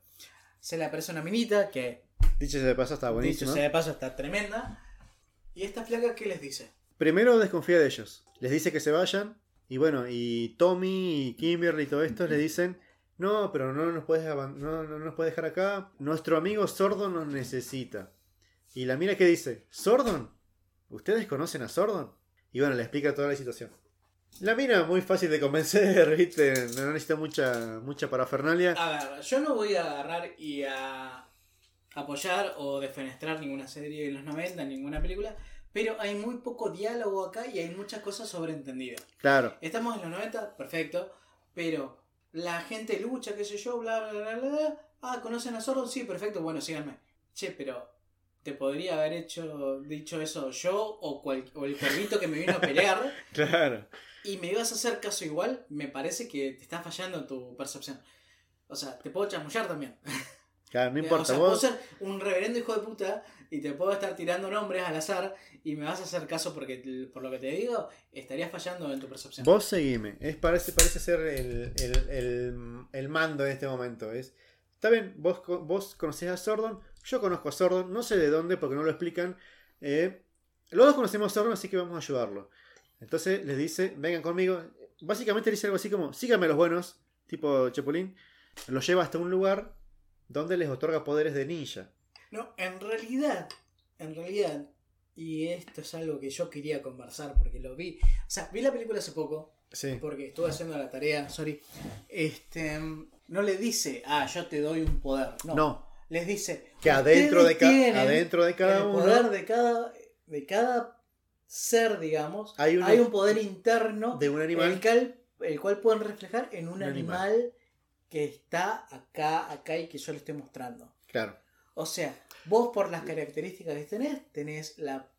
Se le aparece una minita que Dicho sea de paso, está Dicho buenísimo. sea de paso, está tremenda. ¿Y esta flaca qué les dice? Primero desconfía de ellos. Les dice que se vayan. Y bueno, y Tommy y Kimberly y todo esto les dicen, no, pero no nos puedes, no, no nos puedes dejar acá. Nuestro amigo Sordon nos necesita. Y la mira que dice, ¿Sordon? ¿Ustedes conocen a Sordon? Y bueno, le explica toda la situación. La mina muy fácil de convencer, ¿viste? No necesita mucha, mucha parafernalia. A ver, yo no voy a agarrar y a apoyar o defenestrar ninguna serie de los 90, ninguna película, pero hay muy poco diálogo acá y hay muchas cosas sobreentendidas. Claro, Estamos en los 90, perfecto, pero la gente lucha, qué sé yo, bla, bla, bla, bla. Ah, ¿conocen a Zorro? Sí, perfecto, bueno, síganme. Che, pero te podría haber hecho dicho eso yo o, cual- o el cuervito que me vino a pelear claro. y me ibas a hacer caso igual, me parece que te está fallando en tu percepción. O sea, te puedo chamullar también. Claro, no o importa. sea, puedo Vos, ser un reverendo hijo de puta y te puedo estar tirando nombres al azar y me vas a hacer caso porque por lo que te digo, estarías fallando en tu percepción. Vos seguime. Es, parece, parece ser el, el- el- el mando en este momento. Es, está bien, vos, vos conocés a Sordon. Yo conozco a Sordon. No sé de dónde porque no lo explican. Eh, los dos conocemos a Sordon, así que vamos a ayudarlo. Entonces les dice, vengan conmigo. Básicamente le dice algo así como, síganme los buenos, tipo Chepulín. Los lleva hasta un lugar donde les otorga poderes de ninja. No, en realidad, en realidad, y esto es algo que yo quería conversar porque lo vi. O sea, vi la película hace poco Sí. porque estuve haciendo la tarea, sorry. Este, no le dice, ah, yo te doy un poder. No. No, Les dice que adentro de, "Ustedes ca- tienen adentro de cada el uno poder de cada, de cada ser, digamos, Hay hay, una- un poder interno de un animal. el cual, el cual pueden reflejar en un, Un animal, animal. que está acá, acá y que yo le estoy mostrando. Claro. O sea, vos por las características que tenés, tenés la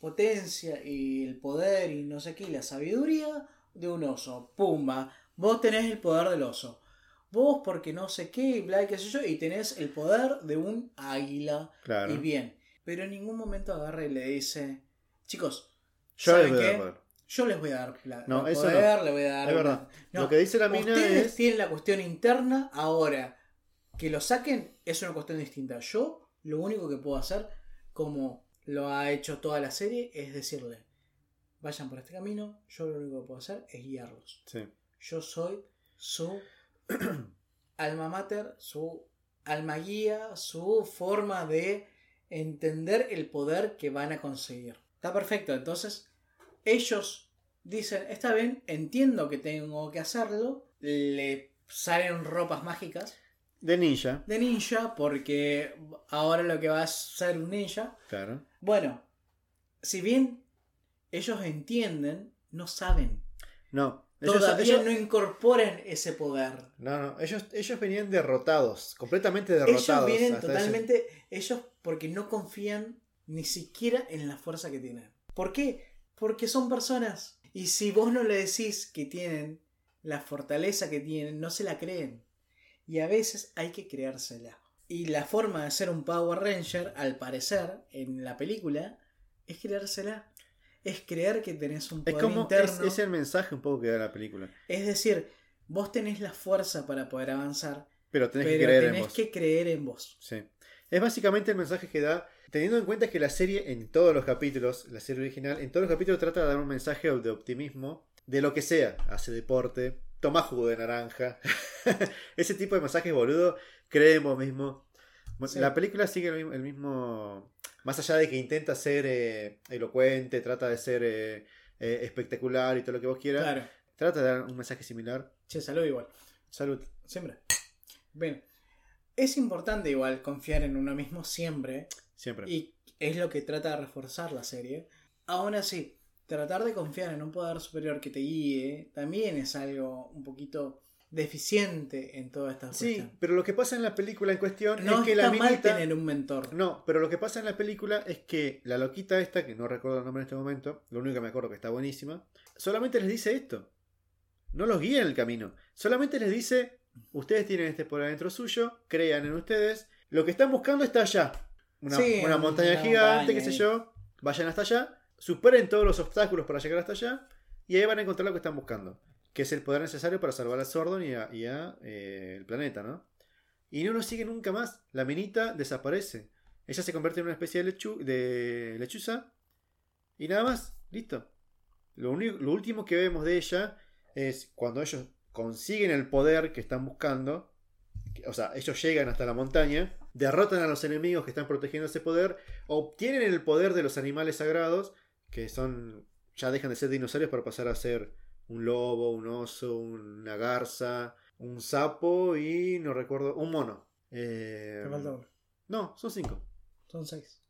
potencia y el poder y no sé qué, y la sabiduría de un oso. Pumba. Vos tenés el poder del oso. Vos porque no sé qué, y bla, y qué sé yo, y tenés el poder de un águila. Claro. Y bien. Pero en ningún momento agarra y le dice, chicos, Yo les ¿saben voy a qué? dar poder. Yo les voy a dar plata. No, eso poder, no. le voy a dar. Es verdad. No, Lo que dice la mina Ustedes es. tienen la cuestión interna ahora. Que lo saquen es una cuestión distinta. Yo lo único que puedo hacer, como lo ha hecho toda la serie, es decirle, vayan por este camino, yo lo único que puedo hacer es guiarlos. Sí. Yo soy su alma mater, su alma guía, su forma de entender el poder que van a conseguir. Está perfecto, entonces ellos dicen, está bien, entiendo que tengo que hacerlo, le salen ropas mágicas De ninja, de ninja porque ahora lo que va a ser un ninja. claro. Bueno, si bien ellos entienden, no saben. No. Ellos, Todavía ellos- no incorporan ese poder. no, no, ellos, ellos venían derrotados, completamente derrotados. Ellos vienen ese- totalmente, ellos porque no confían ni siquiera en la fuerza que tienen. ¿Por qué? Porque son personas. Y si vos no le decís que tienen la fortaleza que tienen, no se la creen. Y a veces hay que creársela. Y la forma de ser un Power Ranger, al parecer, en la película, es creársela. Es creer que tenés un Es poder como. interno. Es, es el mensaje un poco que da la película. Es decir, vos tenés la fuerza para poder avanzar, Pero tenés pero que creer en vos. que creer en vos. Sí. Es básicamente el mensaje que da, teniendo en cuenta que la serie en todos los capítulos, la serie original, en todos los capítulos trata de dar un mensaje de optimismo, de lo que sea, hace deporte, toma jugo de naranja, ese tipo de mensajes boludo, cree en vos mismo. Bueno, Sí. La película sigue el mismo, el mismo- más allá de que intenta ser eh, elocuente, trata de ser eh, eh, espectacular y todo lo que vos quieras, Claro. trata de dar un mensaje similar. Che, salud igual. Salud. Siempre. Bien. Es importante igual confiar en uno mismo siempre. Siempre. Y es lo que trata de reforzar la serie. Aún así, tratar de confiar en un poder superior que te guíe también es algo un poquito deficiente en toda esta Sí, cuestión. pero lo que pasa en la película en cuestión No es que está la mal minita... tener un mentor. No, pero lo que pasa en la película es que la loquita esta, que no recuerdo el nombre en este momento, lo único que me acuerdo que está buenísima, solamente les dice esto. No los guía en el camino. Solamente les dice, ustedes tienen este poder dentro suyo, crean en ustedes. Lo que están buscando está allá. Una, Sí, una montaña una gigante, montaña qué sé yo. Vayan hasta allá, superen todos los obstáculos para llegar hasta allá, y ahí van a encontrar lo que están buscando. Que es el poder necesario para salvar a Sordon y a, eh, el planeta, ¿no? Y no lo sigue nunca más. La minita desaparece. Ella se convierte en una especie de, lechu de lechuza. Y nada más. Listo. Lo, único- lo último que vemos de ella es cuando ellos consiguen el poder que están buscando. O sea, ellos llegan hasta la montaña. Derrotan a los enemigos que están protegiendo ese poder. Obtienen el poder de los animales sagrados. Que son. Ya dejan de ser dinosaurios para pasar a ser un lobo, un oso, una garza, un sapo y no recuerdo. Un mono. Eh, Te falta uno. no, son cinco. Son seis.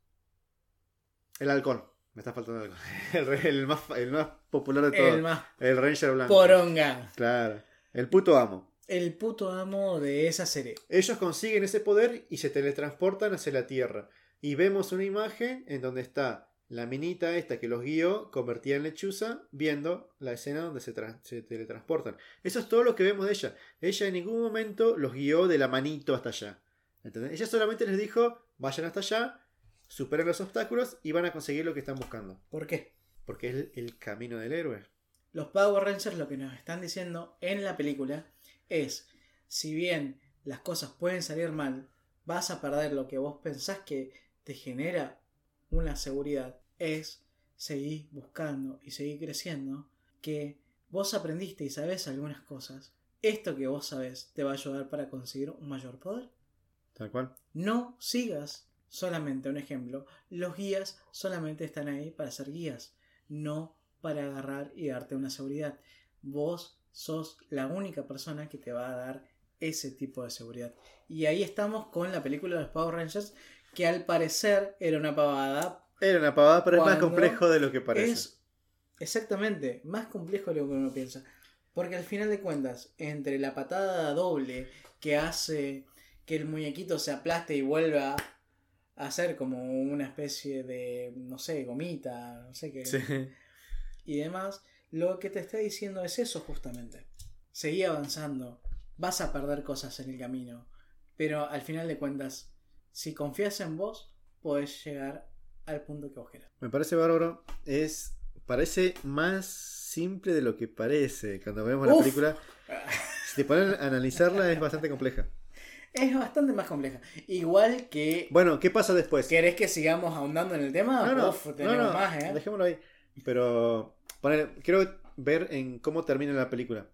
El halcón. Me está faltando el halcón. El, el más, el más popular de todos. El El, más Ranger Blanco. poronga. Claro. El puto amo. El puto amo de esa serie. Ellos consiguen ese poder y se teletransportan hacia la Tierra. Y vemos una imagen en donde está la minita esta que los guió, convertida en lechuza, viendo la escena donde se, tra- se teletransportan. Eso es todo lo que vemos de ella. Ella en ningún momento los guió de la manito hasta allá. ¿Entendés? Ella solamente les dijo, vayan hasta allá, superen los obstáculos y van a conseguir lo que están buscando. ¿Por qué? Porque es el, el camino del héroe. Los Power Rangers lo que nos están diciendo en la película es, si bien las cosas pueden salir mal, vas a perder lo que vos pensás que te genera una seguridad, es seguir buscando y seguir creciendo, que vos aprendiste y sabés algunas cosas, esto que vos sabés te va a ayudar para conseguir un mayor poder. Tal cual. No sigas solamente un ejemplo. Los guías solamente están ahí para ser guías, no para agarrar y darte una seguridad. Vos sos la única persona que te va a dar ese tipo de seguridad. Y ahí estamos con la película de los Power Rangers, que al parecer era una pavada. Era una pavada, pero es más complejo de lo que parece. Es exactamente más complejo de lo que uno piensa. Porque al final de cuentas, entre la patada doble que hace que el muñequito se aplaste y vuelva a ser como una especie de, no sé, gomita, no sé qué, Sí. y demás, lo que te está diciendo es eso justamente. Seguí avanzando, vas a perder cosas en el camino, pero al final de cuentas, si confías en vos, podés llegar al punto que vos quieras. Me parece bárbaro. Es parece más simple de lo que parece. Cuando vemos la película, si te ponen a analizarla, es bastante compleja. Es bastante más compleja. Igual que. Bueno, ¿qué pasa después? ¿Querés que sigamos ahondando en el tema? No, no, Uf, no, tenemos no, más, ¿eh? dejémoslo ahí. Pero quiero ver en cómo termina la película.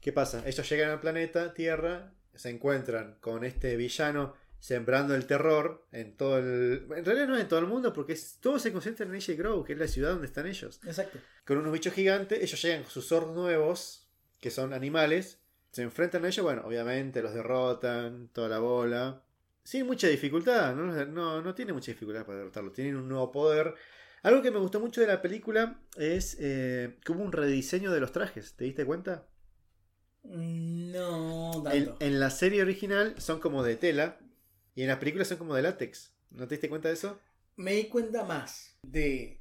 ¿Qué pasa? Ellos llegan al planeta Tierra, se encuentran con este villano sembrando el terror en todo el... En realidad no en todo el mundo, porque es- todo se concentra en Asia Grove, que es la ciudad donde están ellos. Exacto. Con unos bichos gigantes, ellos llegan con sus Zords nuevos, que son animales, se enfrentan a ellos, bueno, obviamente los derrotan, toda la bola. Sin mucha dificultad, no, no, no tiene mucha dificultad para derrotarlo. Tienen un nuevo poder. Algo que me gustó mucho de la película es eh, que hubo un rediseño de los trajes. ¿Te diste cuenta? No En, tanto. en la serie original son como de tela y en la película son como de látex. ¿No te diste cuenta de eso? Me di cuenta más de.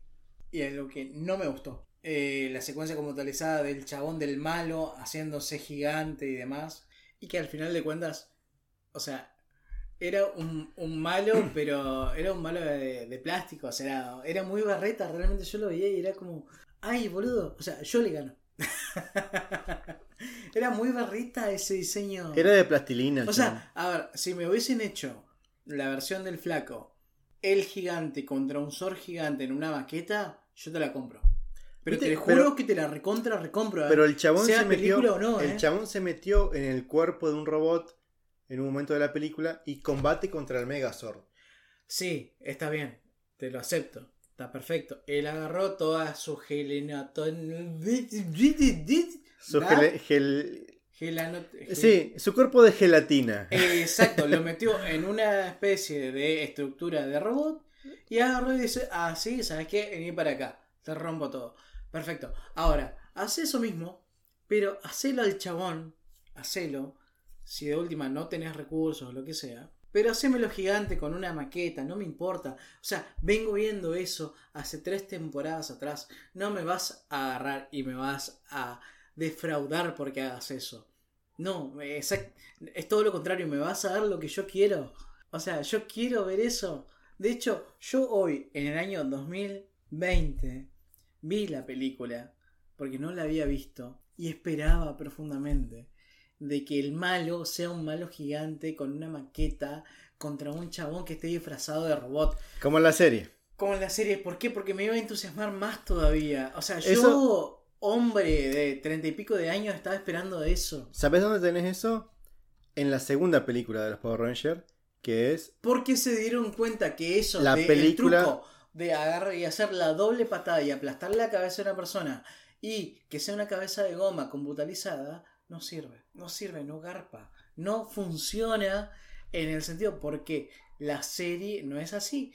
Y es lo que no me gustó. Eh, la secuencia como totalizada del chabón del malo haciéndose gigante y demás. Y que al final de cuentas. O sea. Era un, un malo, pero era un malo de, de plástico. O sea, era, era muy barreta. Realmente yo lo veía y era como. ¡Ay, boludo! O sea, yo le gano. era muy barrita ese diseño. Era de plastilina. O sea, a ver, si me hubiesen hecho la versión del flaco, el gigante contra un Zor gigante en una maqueta, yo te la compro. Pero te juro pero- que te la recontra recompro. ¿eh? Pero el chabón sea se metió. no, el ¿eh? chabón se metió en el cuerpo de un robot en un momento de la película y combate contra el Megazord. Sí, está bien, te lo acepto. Está perfecto. Él agarró toda su gelenaton... Su gel- gel- Gelano- gel- Sí, su cuerpo de gelatina. Exacto, lo metió en una especie de estructura de robot y agarró y dice, ah, sí, ¿sabes qué? Vení para acá, te rompo todo. Perfecto. Ahora, hace eso mismo, pero hacelo al chabón, hacelo, si de última no tenés recursos o lo que sea, pero hacémelo gigante con una maqueta, no me importa. O sea, vengo viendo eso hace tres temporadas atrás. No me vas a agarrar y me vas a defraudar porque hagas eso. No, es todo lo contrario, me vas a dar lo que yo quiero. O sea, yo quiero ver eso. De hecho, yo hoy, en el año 2020, vi la película, porque no la había visto, y esperaba profundamente de que el malo sea un malo gigante con una maqueta contra un chabón que esté disfrazado de robot. Como en la serie. Como en la serie, ¿por qué? Porque me iba a entusiasmar más todavía. O sea, yo, Eso- hombre de treinta y pico de años, estaba esperando eso. ¿Sabes dónde tenés eso? En la segunda película de los Power Rangers, que es Porque se dieron cuenta que eso La de, el película- truco de agarrar y hacer la doble patada y aplastar la cabeza de una persona y que sea una cabeza de goma computalizada, no sirve. No sirve, no garpa. No funciona en el sentido porque la serie no es así.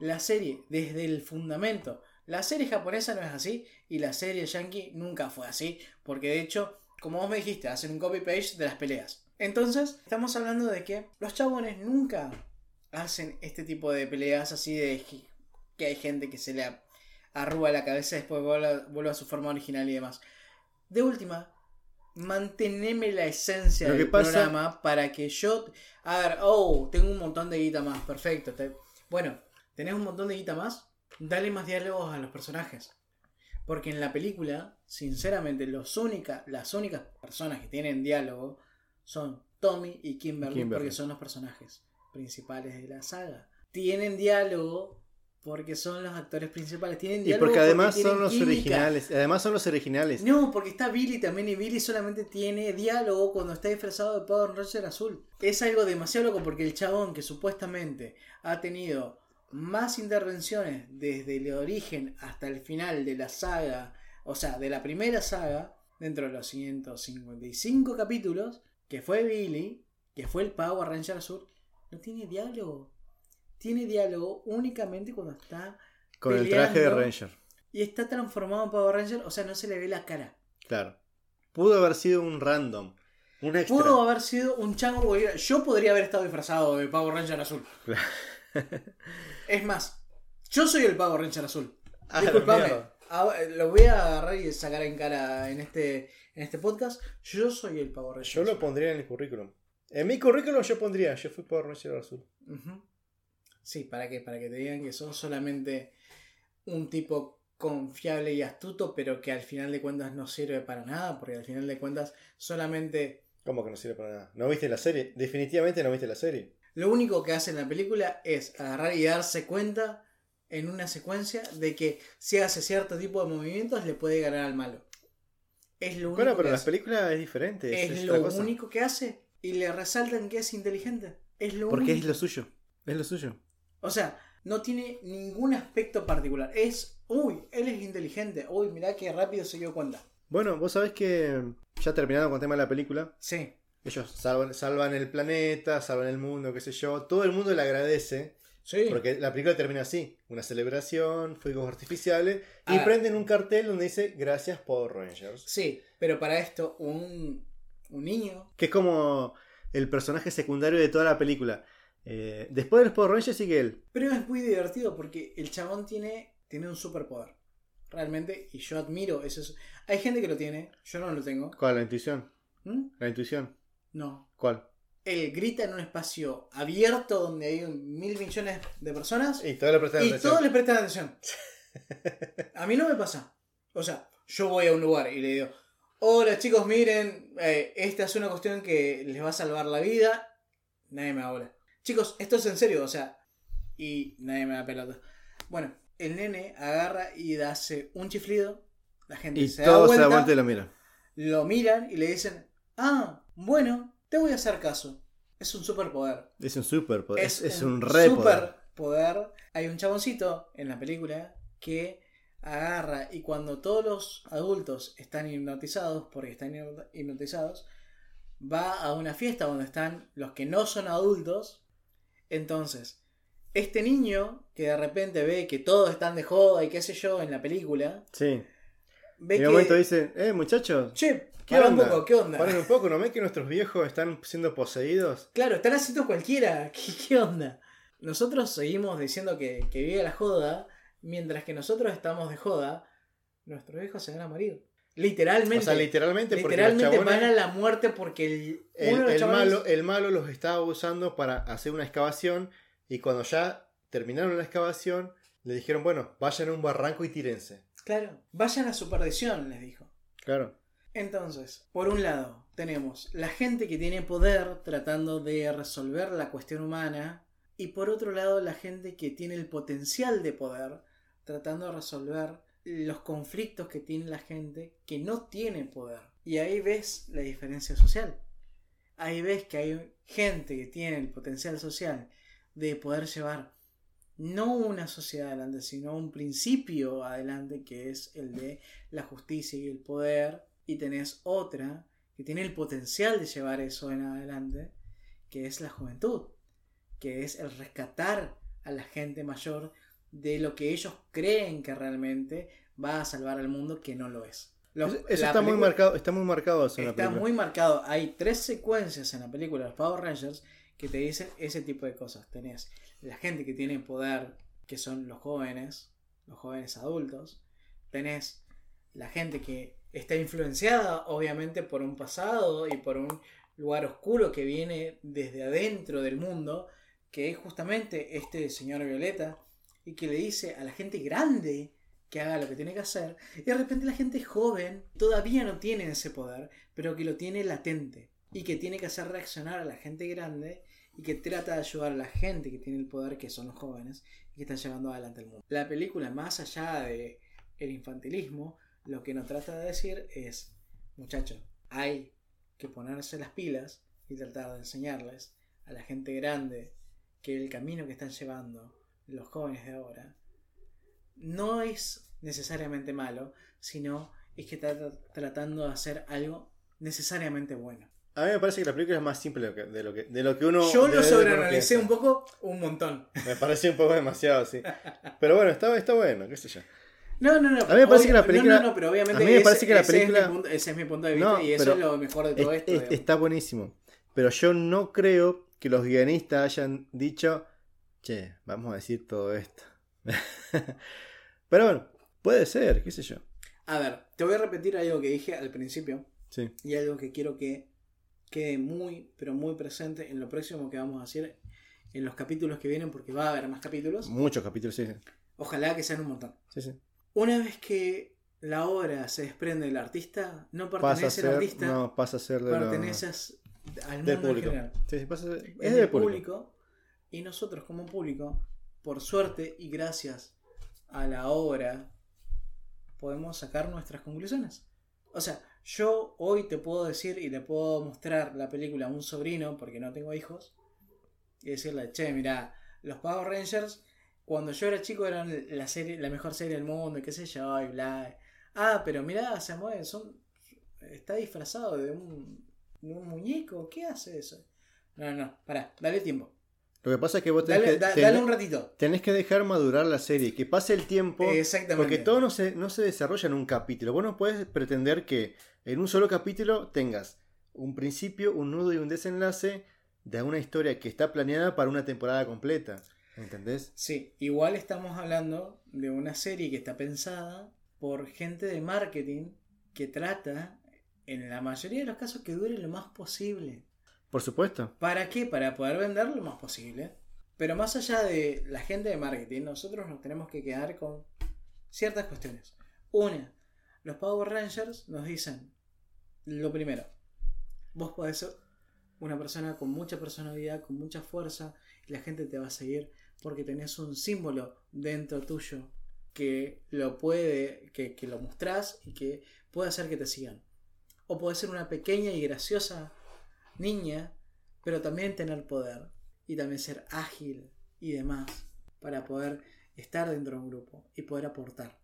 La serie, desde el fundamento, la serie japonesa no es así y la serie yankee nunca fue así, porque de hecho, como vos me dijiste, hacen un copy-paste de las peleas. Entonces, estamos hablando de que los chabones nunca hacen este tipo de peleas así de que hay gente que se le arruga la cabeza y después vuelve a, vuelve a su forma original y demás. De última, manteneme la esencia Lo del pasa- programa para que yo... A ver, oh, tengo un montón de guita más, perfecto. te- Bueno, tenés un montón de guita más, dale más diálogos a los personajes. Porque en la película, sinceramente, los única, las únicas personas que tienen diálogo son Tommy y Kimberly, Kimberly. porque son los personajes principales de la saga. Tienen diálogo porque son los actores principales. Tienen y diálogo porque además son los química. originales. Además son los originales. No, porque está Billy también y Billy solamente tiene diálogo cuando está disfrazado de Power Ranger azul. Es algo demasiado loco porque el chabón que supuestamente ha tenido más intervenciones desde el origen hasta el final de la saga, o sea, de la primera saga, dentro de los 155 capítulos, que fue Billy, que fue el Power Ranger azul, no tiene diálogo. Tiene diálogo únicamente cuando está con el traje de. Ranger. y está transformado en Power Ranger, o sea, no se le ve la cara. Claro. Pudo haber sido un random. Un extra. Pudo haber sido un chango. Yo podría haber estado disfrazado de Power Ranger azul. es más, yo soy el Power Ranger azul. Ah, Disculpame. Ah, Lo voy a agarrar y sacar en cara en este, en este podcast. Yo soy el Power Ranger Yo lo pondría en el currículum. En mi currículum yo pondría, yo fui Power Ranger azul. Sí, ¿para qué? Para que te digan que sos solamente un tipo confiable y astuto, pero que al final de cuentas no sirve para nada, porque al final de cuentas solamente ¿Cómo que no sirve para nada? ¿No viste la serie? Definitivamente no viste la serie. Lo único que hace en la película es agarrar y darse cuenta en una secuencia de que si hace cierto tipo de movimientos le puede ganar al malo. Es lo único Bueno, pero que la hace. película es diferente. Es, lo único que hace y le resaltan que es inteligente. Es lo Porque único. es lo suyo. Es lo suyo. O sea, no tiene ningún aspecto particular. Es, uy, él es inteligente. Uy, mirá qué rápido se dio cuenta. Bueno, vos sabés que ya terminando con el tema de la película, Sí, ellos salvan, salvan el planeta, salvan el mundo, qué sé yo. Todo el mundo le agradece. sí. Porque la película termina así: una celebración, fuegos artificiales. Y Ah. prenden un cartel donde dice Gracias por Rangers. Sí, pero para esto, un, un niño. Que es como el personaje secundario de toda la película. Eh, después de los Power Rangers sigue él. Pero es muy divertido porque el chabón tiene, tiene un superpoder. Realmente, y yo admiro eso. Hay gente que lo tiene, yo no lo tengo. ¿Cuál? La intuición. ¿Mm? La intuición. No. ¿Cuál? Él grita en un espacio abierto donde hay un mil millones de personas Y todos le prestan y atención. todos le prestan atención. A mí no me pasa. O sea, yo voy a un lugar y le digo, hola chicos, miren, eh, esta es una cuestión que les va a salvar la vida. Nadie me habla. Chicos, esto es en serio, o sea, y nadie me da pelota. Bueno, el nene agarra y hace un chiflido. La gente Y se da todos se vuelta, da vuelta y lo miran. lo miran y le dicen, ah, bueno, te voy a hacer caso. Es un superpoder. Es un super poder. Es, es un, un re poder. superpoder. Hay un chaboncito en la película que agarra y cuando todos los adultos están hipnotizados, porque están hipno- hipnotizados, va a una fiesta donde están los que no son adultos. Entonces, este niño que de repente ve que todos están de joda y qué sé yo en la película, Sí. ve En que... un momento dice, eh, muchachos, Che, ¿qué onda? un poco, ¿qué onda? Paren un poco, ¿no ven que nuestros viejos están siendo poseídos? Claro, están haciendo cualquiera. ¿Qué, qué onda? Nosotros seguimos diciendo que, que vive la joda, mientras que nosotros estamos de joda, nuestros hijos se van a morir. Literalmente. O sea, literalmente, porque literalmente chabones- van a la muerte porque el, el, chabones- malo, el malo los estaba usando para hacer una excavación y cuando ya terminaron la excavación, le dijeron, bueno, vayan a un barranco y tírense. Claro, vayan a su perdición, les dijo. Claro. Entonces, por un lado, tenemos la gente que tiene poder tratando de resolver la cuestión humana, y por otro lado, la gente que tiene el potencial de poder tratando de resolver los conflictos que tiene la gente que no tiene poder. Y ahí ves la diferencia social. Ahí ves que hay gente que tiene el potencial social de poder llevar no una sociedad adelante, sino un principio adelante que es el de la justicia y el poder. Y tenés otra que tiene el potencial de llevar eso en adelante, que es la juventud, que es el rescatar a la gente mayor de lo que ellos creen que realmente va a salvar al mundo, que no lo es. Los- Eso, está muy marcado, está muy marcado eso en la Está muy marcado. Hay tres secuencias en la película de los Power Rangers que te dicen ese tipo de cosas. Tenés la gente que tiene poder, que son los jóvenes, los jóvenes adultos. Tenés la gente que está influenciada, obviamente, por un pasado y por un lugar oscuro que viene desde adentro del mundo, que es justamente este señor Violeta, y que le dice a la gente grande que haga lo que tiene que hacer, y de repente la gente joven todavía no tiene ese poder, pero que lo tiene latente, y que tiene que hacer reaccionar a la gente grande, y que trata de ayudar a la gente que tiene el poder, que son los jóvenes, y que están llevando adelante el mundo. La película, más allá de el infantilismo, lo que nos trata de decir es, muchachos, hay que ponerse las pilas y tratar de enseñarles a la gente grande que el camino que están llevando los jóvenes de ahora no es necesariamente malo, sino es que está tra- tratando de hacer algo necesariamente bueno. A mí me parece que la película es más simple de lo que, de lo que, uno. Yo lo sobreanalicé un poco, un montón. Me parece un poco demasiado, sí. Pero bueno, está, está bueno, qué sé yo. No, no, no. A mí me parece que la película- No, no, no, pero obviamente. a mí me ese- parece que la ese es mi película- punto- ese es mi punto de vista No, y eso es lo mejor de todo Es- esto. es- está buenísimo. Pero yo no creo que los guionistas hayan dicho, che, vamos a decir todo esto. Pero bueno, puede ser, qué sé yo. A ver, te voy a repetir algo que dije al principio Sí. y algo que quiero que quede muy, pero muy presente en lo próximo que vamos a hacer en los capítulos que vienen, porque va a haber más capítulos. Muchos capítulos, sí, sí. Ojalá que sean un montón. sí, sí. Una vez que la obra se desprende del artista, no pertenece al artista, no, pasa a ser de lo- perteneces al del mundo en público. general. Sí, sí, pasa a ser- Es, es del del público. público. y nosotros como público, por suerte y gracias a la obra, podemos sacar nuestras conclusiones. O sea, yo hoy te puedo decir y le puedo mostrar la película a un sobrino, porque no tengo hijos, y decirle, che, mira, los Power Rangers, cuando yo era chico eran la serie, la mejor serie del mundo, y qué sé yo, y bla. Ah, pero mirá, se mueve, son, está disfrazado de un, de un muñeco, ¿qué hace eso? No, no, pará, dale tiempo. Lo que pasa es que vos tenés, Dale, que, da- tenés- dale un ratito. tenés que dejar madurar la serie, que pase el tiempo. Exactamente. Porque todo no se, no se desarrolla en un capítulo. Vos no puedes pretender que en un solo capítulo tengas un principio, un nudo y un desenlace de una historia que está planeada para una temporada completa. ¿Entendés? Sí, igual estamos hablando de una serie que está pensada por gente de marketing que trata, en la mayoría de los casos, que dure lo más posible. Por supuesto. ¿Para qué? Para poder vender lo más posible. Pero más allá de la gente de marketing, nosotros nos tenemos que quedar con ciertas cuestiones. Una, los Power Rangers nos dicen, lo primero, vos podés ser una persona con mucha personalidad, con mucha fuerza, y la gente te va a seguir porque tenés un símbolo dentro tuyo que lo puede, que, lo mostrás y que puede hacer que te sigan. O puede ser una pequeña y graciosa niña, pero también tener poder y también ser ágil y demás para poder estar dentro de un grupo y poder aportar.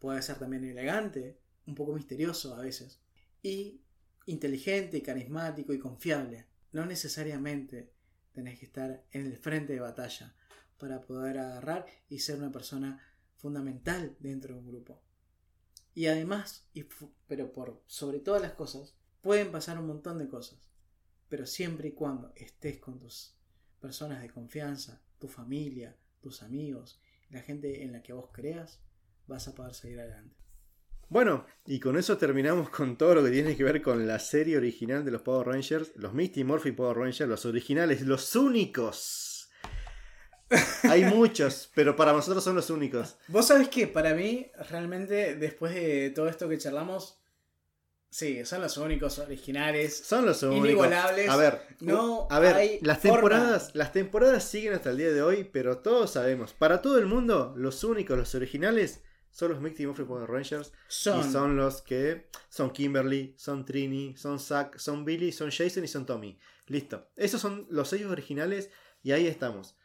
Puede ser también elegante, un poco misterioso a veces, y inteligente, carismático y confiable. No necesariamente tenés que estar en el frente de batalla para poder agarrar y ser una persona fundamental dentro de un grupo. Y además, y pero por sobre todas las cosas, pueden pasar un montón de cosas pero siempre y cuando estés con tus personas de confianza, tu familia, tus amigos, la gente en la que vos creas, vas a poder seguir adelante. Bueno, y con eso terminamos con todo lo que tiene que ver con la serie original de los Power Rangers, los Misty Morphin Power Rangers, los originales, los únicos. Hay muchos, pero para nosotros son los únicos. Vos sabés que para mí, realmente, después de todo esto que charlamos, sí, son los únicos originales. Son los únicos. Inigualables. A ver, No a ver, hay las forma. temporadas, las temporadas siguen hasta el día de hoy, pero todos sabemos, para todo el mundo, los únicos, los originales, son los Misty Morphin Power Rangers. Son, Y son los que son Kimberly, son Trini, son Zack, son Billy, son Jason y son Tommy. Listo. Esos son los sellos originales y ahí estamos.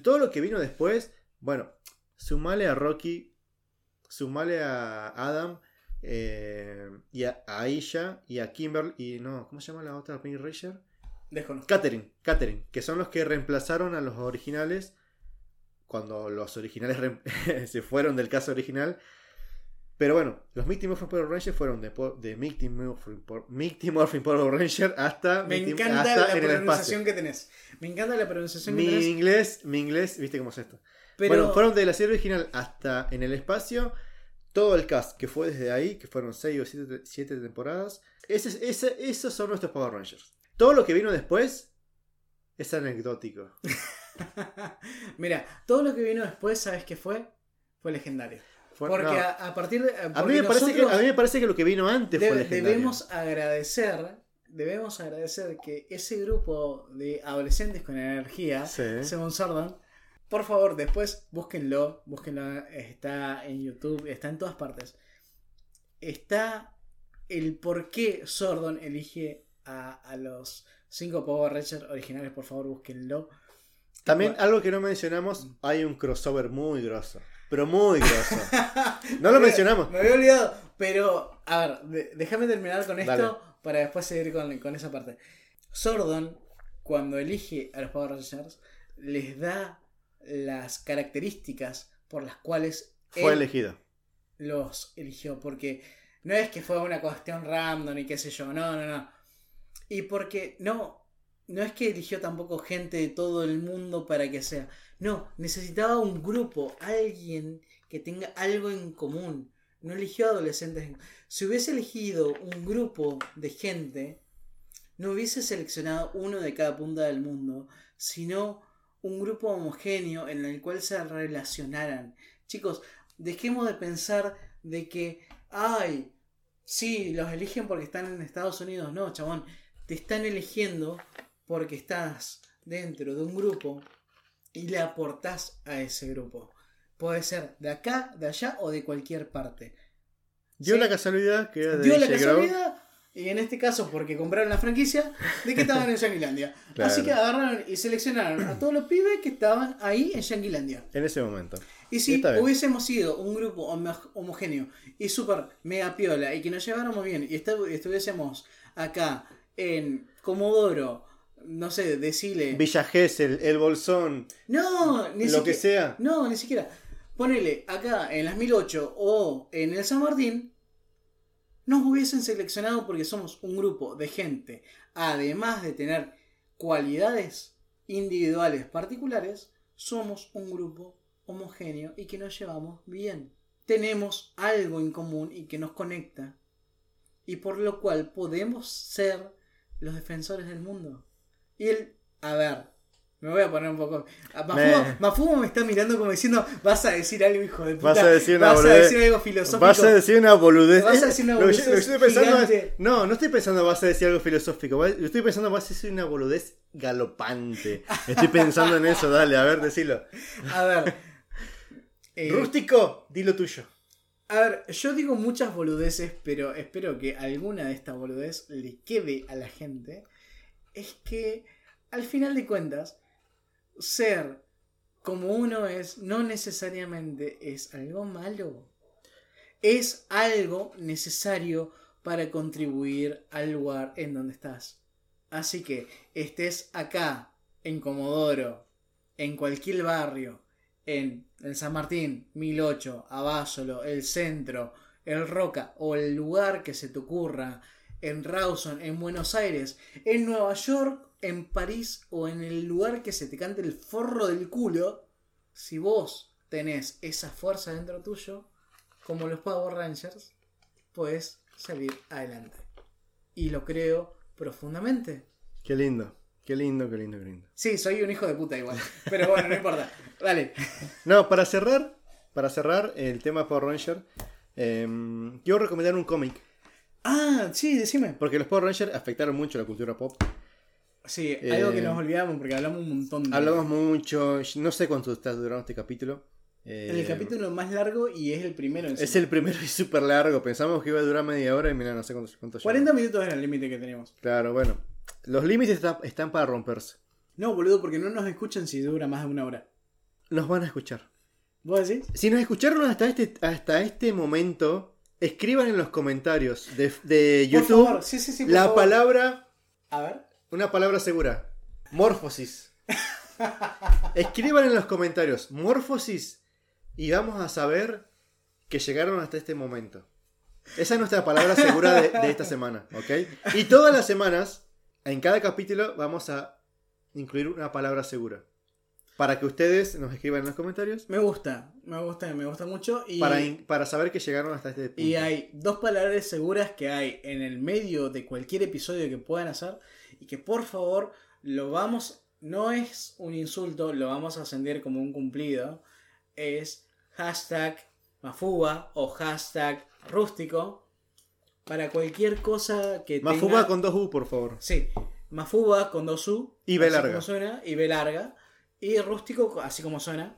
Todo lo que vino después, bueno, sumale a Rocky, sumale a Adam eh, y a, a Aisha y a Kimberly y no, ¿cómo se llama la otra Pink Ranger? desconozco. Catherine, Catherine, que son los que reemplazaron a los originales cuando los originales se fueron del caso original. Pero bueno, los Mighty Morphin Power Rangers fueron de, de Mighty Morphin, Power- Mighty Morphin Power Ranger hasta, Me Mighty- encanta hasta la en pronunciación que tenés. Me encanta la pronunciación que Mi tenés. inglés, mi inglés, viste cómo es esto. Pero Bueno, fueron de la serie original hasta en el espacio. Todo el cast que fue desde ahí, que fueron 6 o 7 temporadas. Ese, ese- esos son nuestros Power Rangers. Todo lo que vino después es anecdótico. Mira, todo lo que vino después, ¿sabes qué fue? Fue legendario. Porque no. a, a partir de. A mí, me parece que, a mí me parece que lo que vino antes de- fue legendario. debemos agradecer. Debemos agradecer que ese grupo de adolescentes con energía, Sí. según Sordon, por favor, después búsquenlo. Búsquenlo. Está en YouTube, está en todas partes. Está el por qué Sordon elige a, a los cinco Power Rangers originales. Por favor, búsquenlo. También Bueno. algo que no mencionamos, hay un crossover muy grosso. Pero muy grosso. No lo mencionamos. Me había olvidado. Pero, a ver, déjame terminar con esto Dale. para después seguir con, con esa parte. Sordon, cuando elige a los Power Rangers, les da las características por las cuales Fue él elegido. los eligió. Porque no es que fue una cuestión random y qué sé yo. No, no, no. Y porque no. No es que eligió tampoco gente de todo el mundo para que sea. No, necesitaba un grupo, alguien que tenga algo en común. No eligió adolescentes. Si hubiese elegido un grupo de gente, no hubiese seleccionado uno de cada punta del mundo, sino un grupo homogéneo en el cual se relacionaran. Chicos, dejemos de pensar de que, ay, sí, los eligen porque están en Estados Unidos. No, chabón, te están eligiendo porque estás dentro de un grupo y le aportás a ese grupo. Puede ser de acá, de allá o de cualquier parte. Dio Sí. la casualidad que era de Dio la casualidad, y en este caso porque compraron la franquicia, de que estaban en Yanquilandia. Claro. Así que agarraron y seleccionaron a todos los pibes que estaban ahí en Yanquilandia. En ese momento. Y si hubiésemos sido un grupo homo- homogéneo y súper mega piola y que nos lleváramos bien y estu- estuviésemos acá en Comodoro, no sé, decile. Villa Gesell, El Bolsón, No, ni lo que siquiera. sea. No, ni siquiera. Ponele acá en las 1008 o en el San Martín, nos hubiesen seleccionado porque somos un grupo de gente, además de tener cualidades individuales particulares, somos un grupo homogéneo y que nos llevamos bien. Tenemos algo en común y que nos conecta. Y por lo cual podemos ser los defensores del mundo. Y el... A ver, me voy a poner un poco... Mafumo, Me- Mafumo me está mirando como diciendo, vas a decir algo, hijo de puta. Vas a decir una Vas a decir algo filosófico. Vas a decir una boludez. Vas a decir una Lo que yo- boludez lo estoy pensando es- no, no estoy pensando vas a decir algo filosófico. Yo estoy pensando vas a decir una boludez galopante. Estoy pensando en eso, dale, a ver, decilo. A ver. eh, Rústico, di lo tuyo. A ver, yo digo muchas boludeces, pero espero que alguna de estas boludeces le quede a la gente. Es que, al final de cuentas, ser como uno es no necesariamente es algo malo. Es algo necesario para contribuir al lugar en donde estás. Así que estés acá, en Comodoro, en cualquier barrio, en San Martín, 1008, Abásolo, el centro, el Roca o el lugar que se te ocurra, en Rawson, en Buenos Aires, en Nueva York, en París o en el lugar que se te cante el forro del culo, si vos tenés esa fuerza dentro tuyo, como los Power Rangers, puedes salir adelante. Y lo creo profundamente. Qué lindo, qué lindo, qué lindo, qué lindo. Sí, soy un hijo de puta igual. Pero bueno, no importa. Dale. No, para cerrar, para cerrar el tema Power Ranger, eh, quiero recomendar un cómic. Ah, sí, decime. Porque los Power Rangers afectaron mucho la cultura pop. Sí, Eh, algo que nos olvidamos porque hablamos un montón de... Hablamos mucho, no sé cuánto está durando este capítulo. En el Eh, capítulo más largo y es el primero. en Es el primero y súper largo. Pensamos que iba a durar media hora y mira, no sé cuánto, cuánto lleva. 40 minutos era el límite que teníamos. Claro, bueno. Los límites está- están para romperse. No, boludo, porque no nos escuchan si dura más de una hora. Nos van a escuchar. ¿Vos decís? Si nos escucharon hasta este, hasta este momento, escriban en los comentarios de, YouTube favor, sí, sí, sí, por la favor. palabra, A ver. una palabra segura. Morfosis. Escriban en los comentarios morfosis y vamos a saber que llegaron hasta este momento. Esa es nuestra palabra segura de, de esta semana, ¿ok? Y todas las semanas, en cada capítulo, vamos a incluir una palabra segura. Para que ustedes nos escriban en los comentarios. Me gusta, me gusta, me gusta mucho. Y, Para, in- para saber que llegaron hasta este punto. y hay dos palabras seguras que hay en el medio de cualquier episodio que puedan hacer. Y que por favor lo vamos, no es un insulto, lo vamos a sentir como un cumplido. Es hashtag mafuba o hashtag rústico. Para cualquier cosa que Más tenga... con dos U, por favor. Sí, Mafuba con dos U. Y B larga. suena, y B larga. Y rústico, así como suena.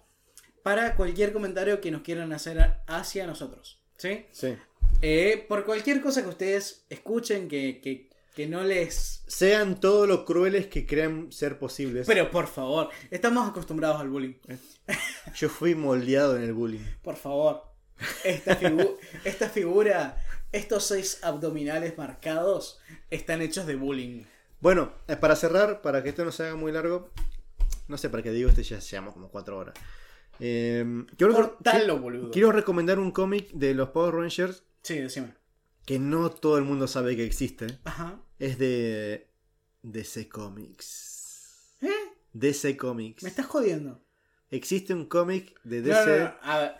Para cualquier comentario que nos quieran hacer hacia nosotros. ¿Sí? Sí. Eh, por cualquier cosa que ustedes escuchen que, que, que no les. Sean todo lo crueles que crean ser posibles. Pero por favor, estamos acostumbrados al bullying. Yo fui moldeado en el bullying. Por favor. Esta, figu- esta figura, estos seis abdominales marcados, están hechos de bullying. Bueno, eh, para cerrar, para que esto no se haga muy largo, no sé para qué digo, este ya llevamos como cuatro horas. Eh, quiero, Cortalo, qui- boludo. quiero recomendar un cómic de los Power Rangers Sí, decime. que no todo el mundo sabe que existe. Ajá. Es de DC Comics. ¿Eh? DC Comics. Me estás jodiendo. Existe un cómic de DC. no, no, A ver.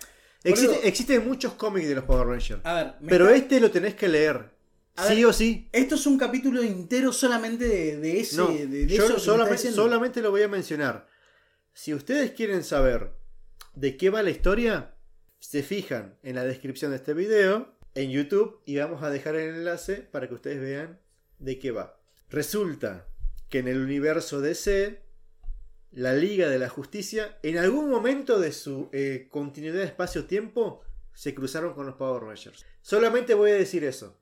Existe- existen muchos cómics de los Power Rangers. a ver, Pero está- este lo tenés que leer. A sí ver, o sí. Esto es un capítulo entero solamente de, de ese. No, de, de yo eso solamente, lo voy a mencionar. Si ustedes quieren saber de qué va la historia, se fijan en la descripción de este video en YouTube y vamos a dejar el enlace para que ustedes vean de qué va. Resulta que en el universo DC, la Liga de la Justicia, en algún momento de su eh, continuidad de espacio-tiempo, se cruzaron con los Power Rangers. Solamente voy a decir eso.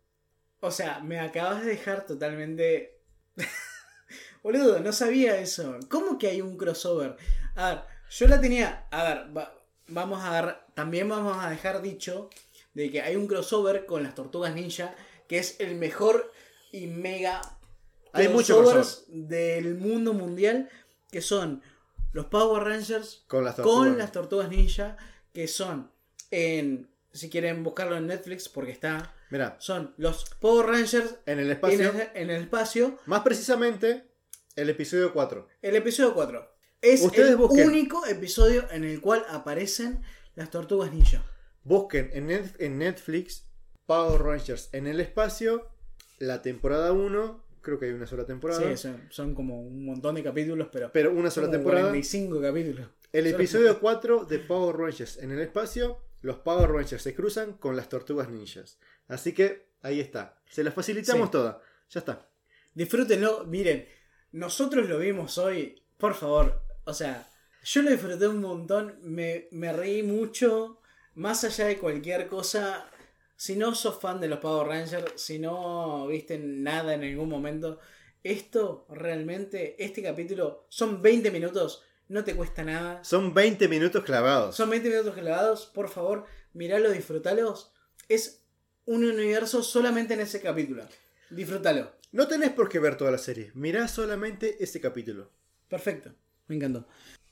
O sea, me acabas de dejar totalmente. Boludo, no sabía eso. ¿Cómo que hay un crossover? A ver, yo la tenía. A ver, va- vamos a dar. También vamos a dejar dicho de que hay un crossover con las tortugas ninja que es el mejor y mega Hay mucho crossovers del mundo mundial que son los Power Rangers Con las tortugas. con las tortugas ninja que son en si quieren buscarlo en Netflix porque está Mira, son los Power Rangers en el en espacio, el, en el espacio más precisamente, el episodio 4. el episodio 4 es Ustedes el busquen. único episodio en el cual aparecen las tortugas ninja Busquen en, Net- en Netflix Power Rangers en el espacio, la temporada 1, creo que hay una sola temporada, sí, son, son como un montón de capítulos pero pero una sola temporada. 45 capítulos El Solo- episodio 4 de Power Rangers en el espacio, los Power Rangers se cruzan con las tortugas ninjas. Así que ahí está. Se las facilitamos Sí. toda. Ya está. Disfrútenlo, miren, nosotros lo vimos hoy, por favor, o sea, yo lo disfruté un montón, me, me reí mucho, más allá de cualquier cosa, si no sos fan de los Power Rangers, si no viste nada en ningún momento, esto realmente, este capítulo, son 20 minutos, no te cuesta nada, Son 20 minutos clavados. son 20 minutos clavados, por favor, miralo, disfrutalos, es un universo solamente en ese capítulo, disfrútalo. No tenés por qué ver toda la serie. Mirá solamente ese capítulo. Perfecto, me encantó.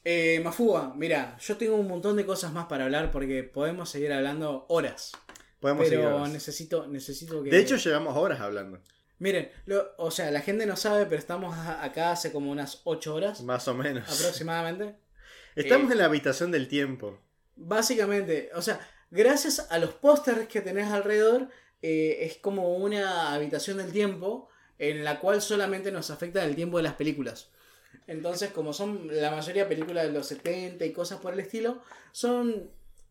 Eh, Mafúa, mira, yo tengo un montón de cosas más para hablar porque podemos seguir hablando horas. Podemos seguir pero ahora. necesito, necesito que. De hecho, llevamos horas hablando. miren, lo- o sea, la gente no sabe, pero estamos acá hace como unas 8 horas Más o menos. aproximadamente. Estamos Eh, en la habitación del tiempo. Básicamente, o sea, gracias a los pósters que tenés alrededor, eh, es como una habitación del tiempo en la cual solamente nos afecta el tiempo de las películas. Entonces, como son la mayoría películas de los 70 y cosas por el estilo, son...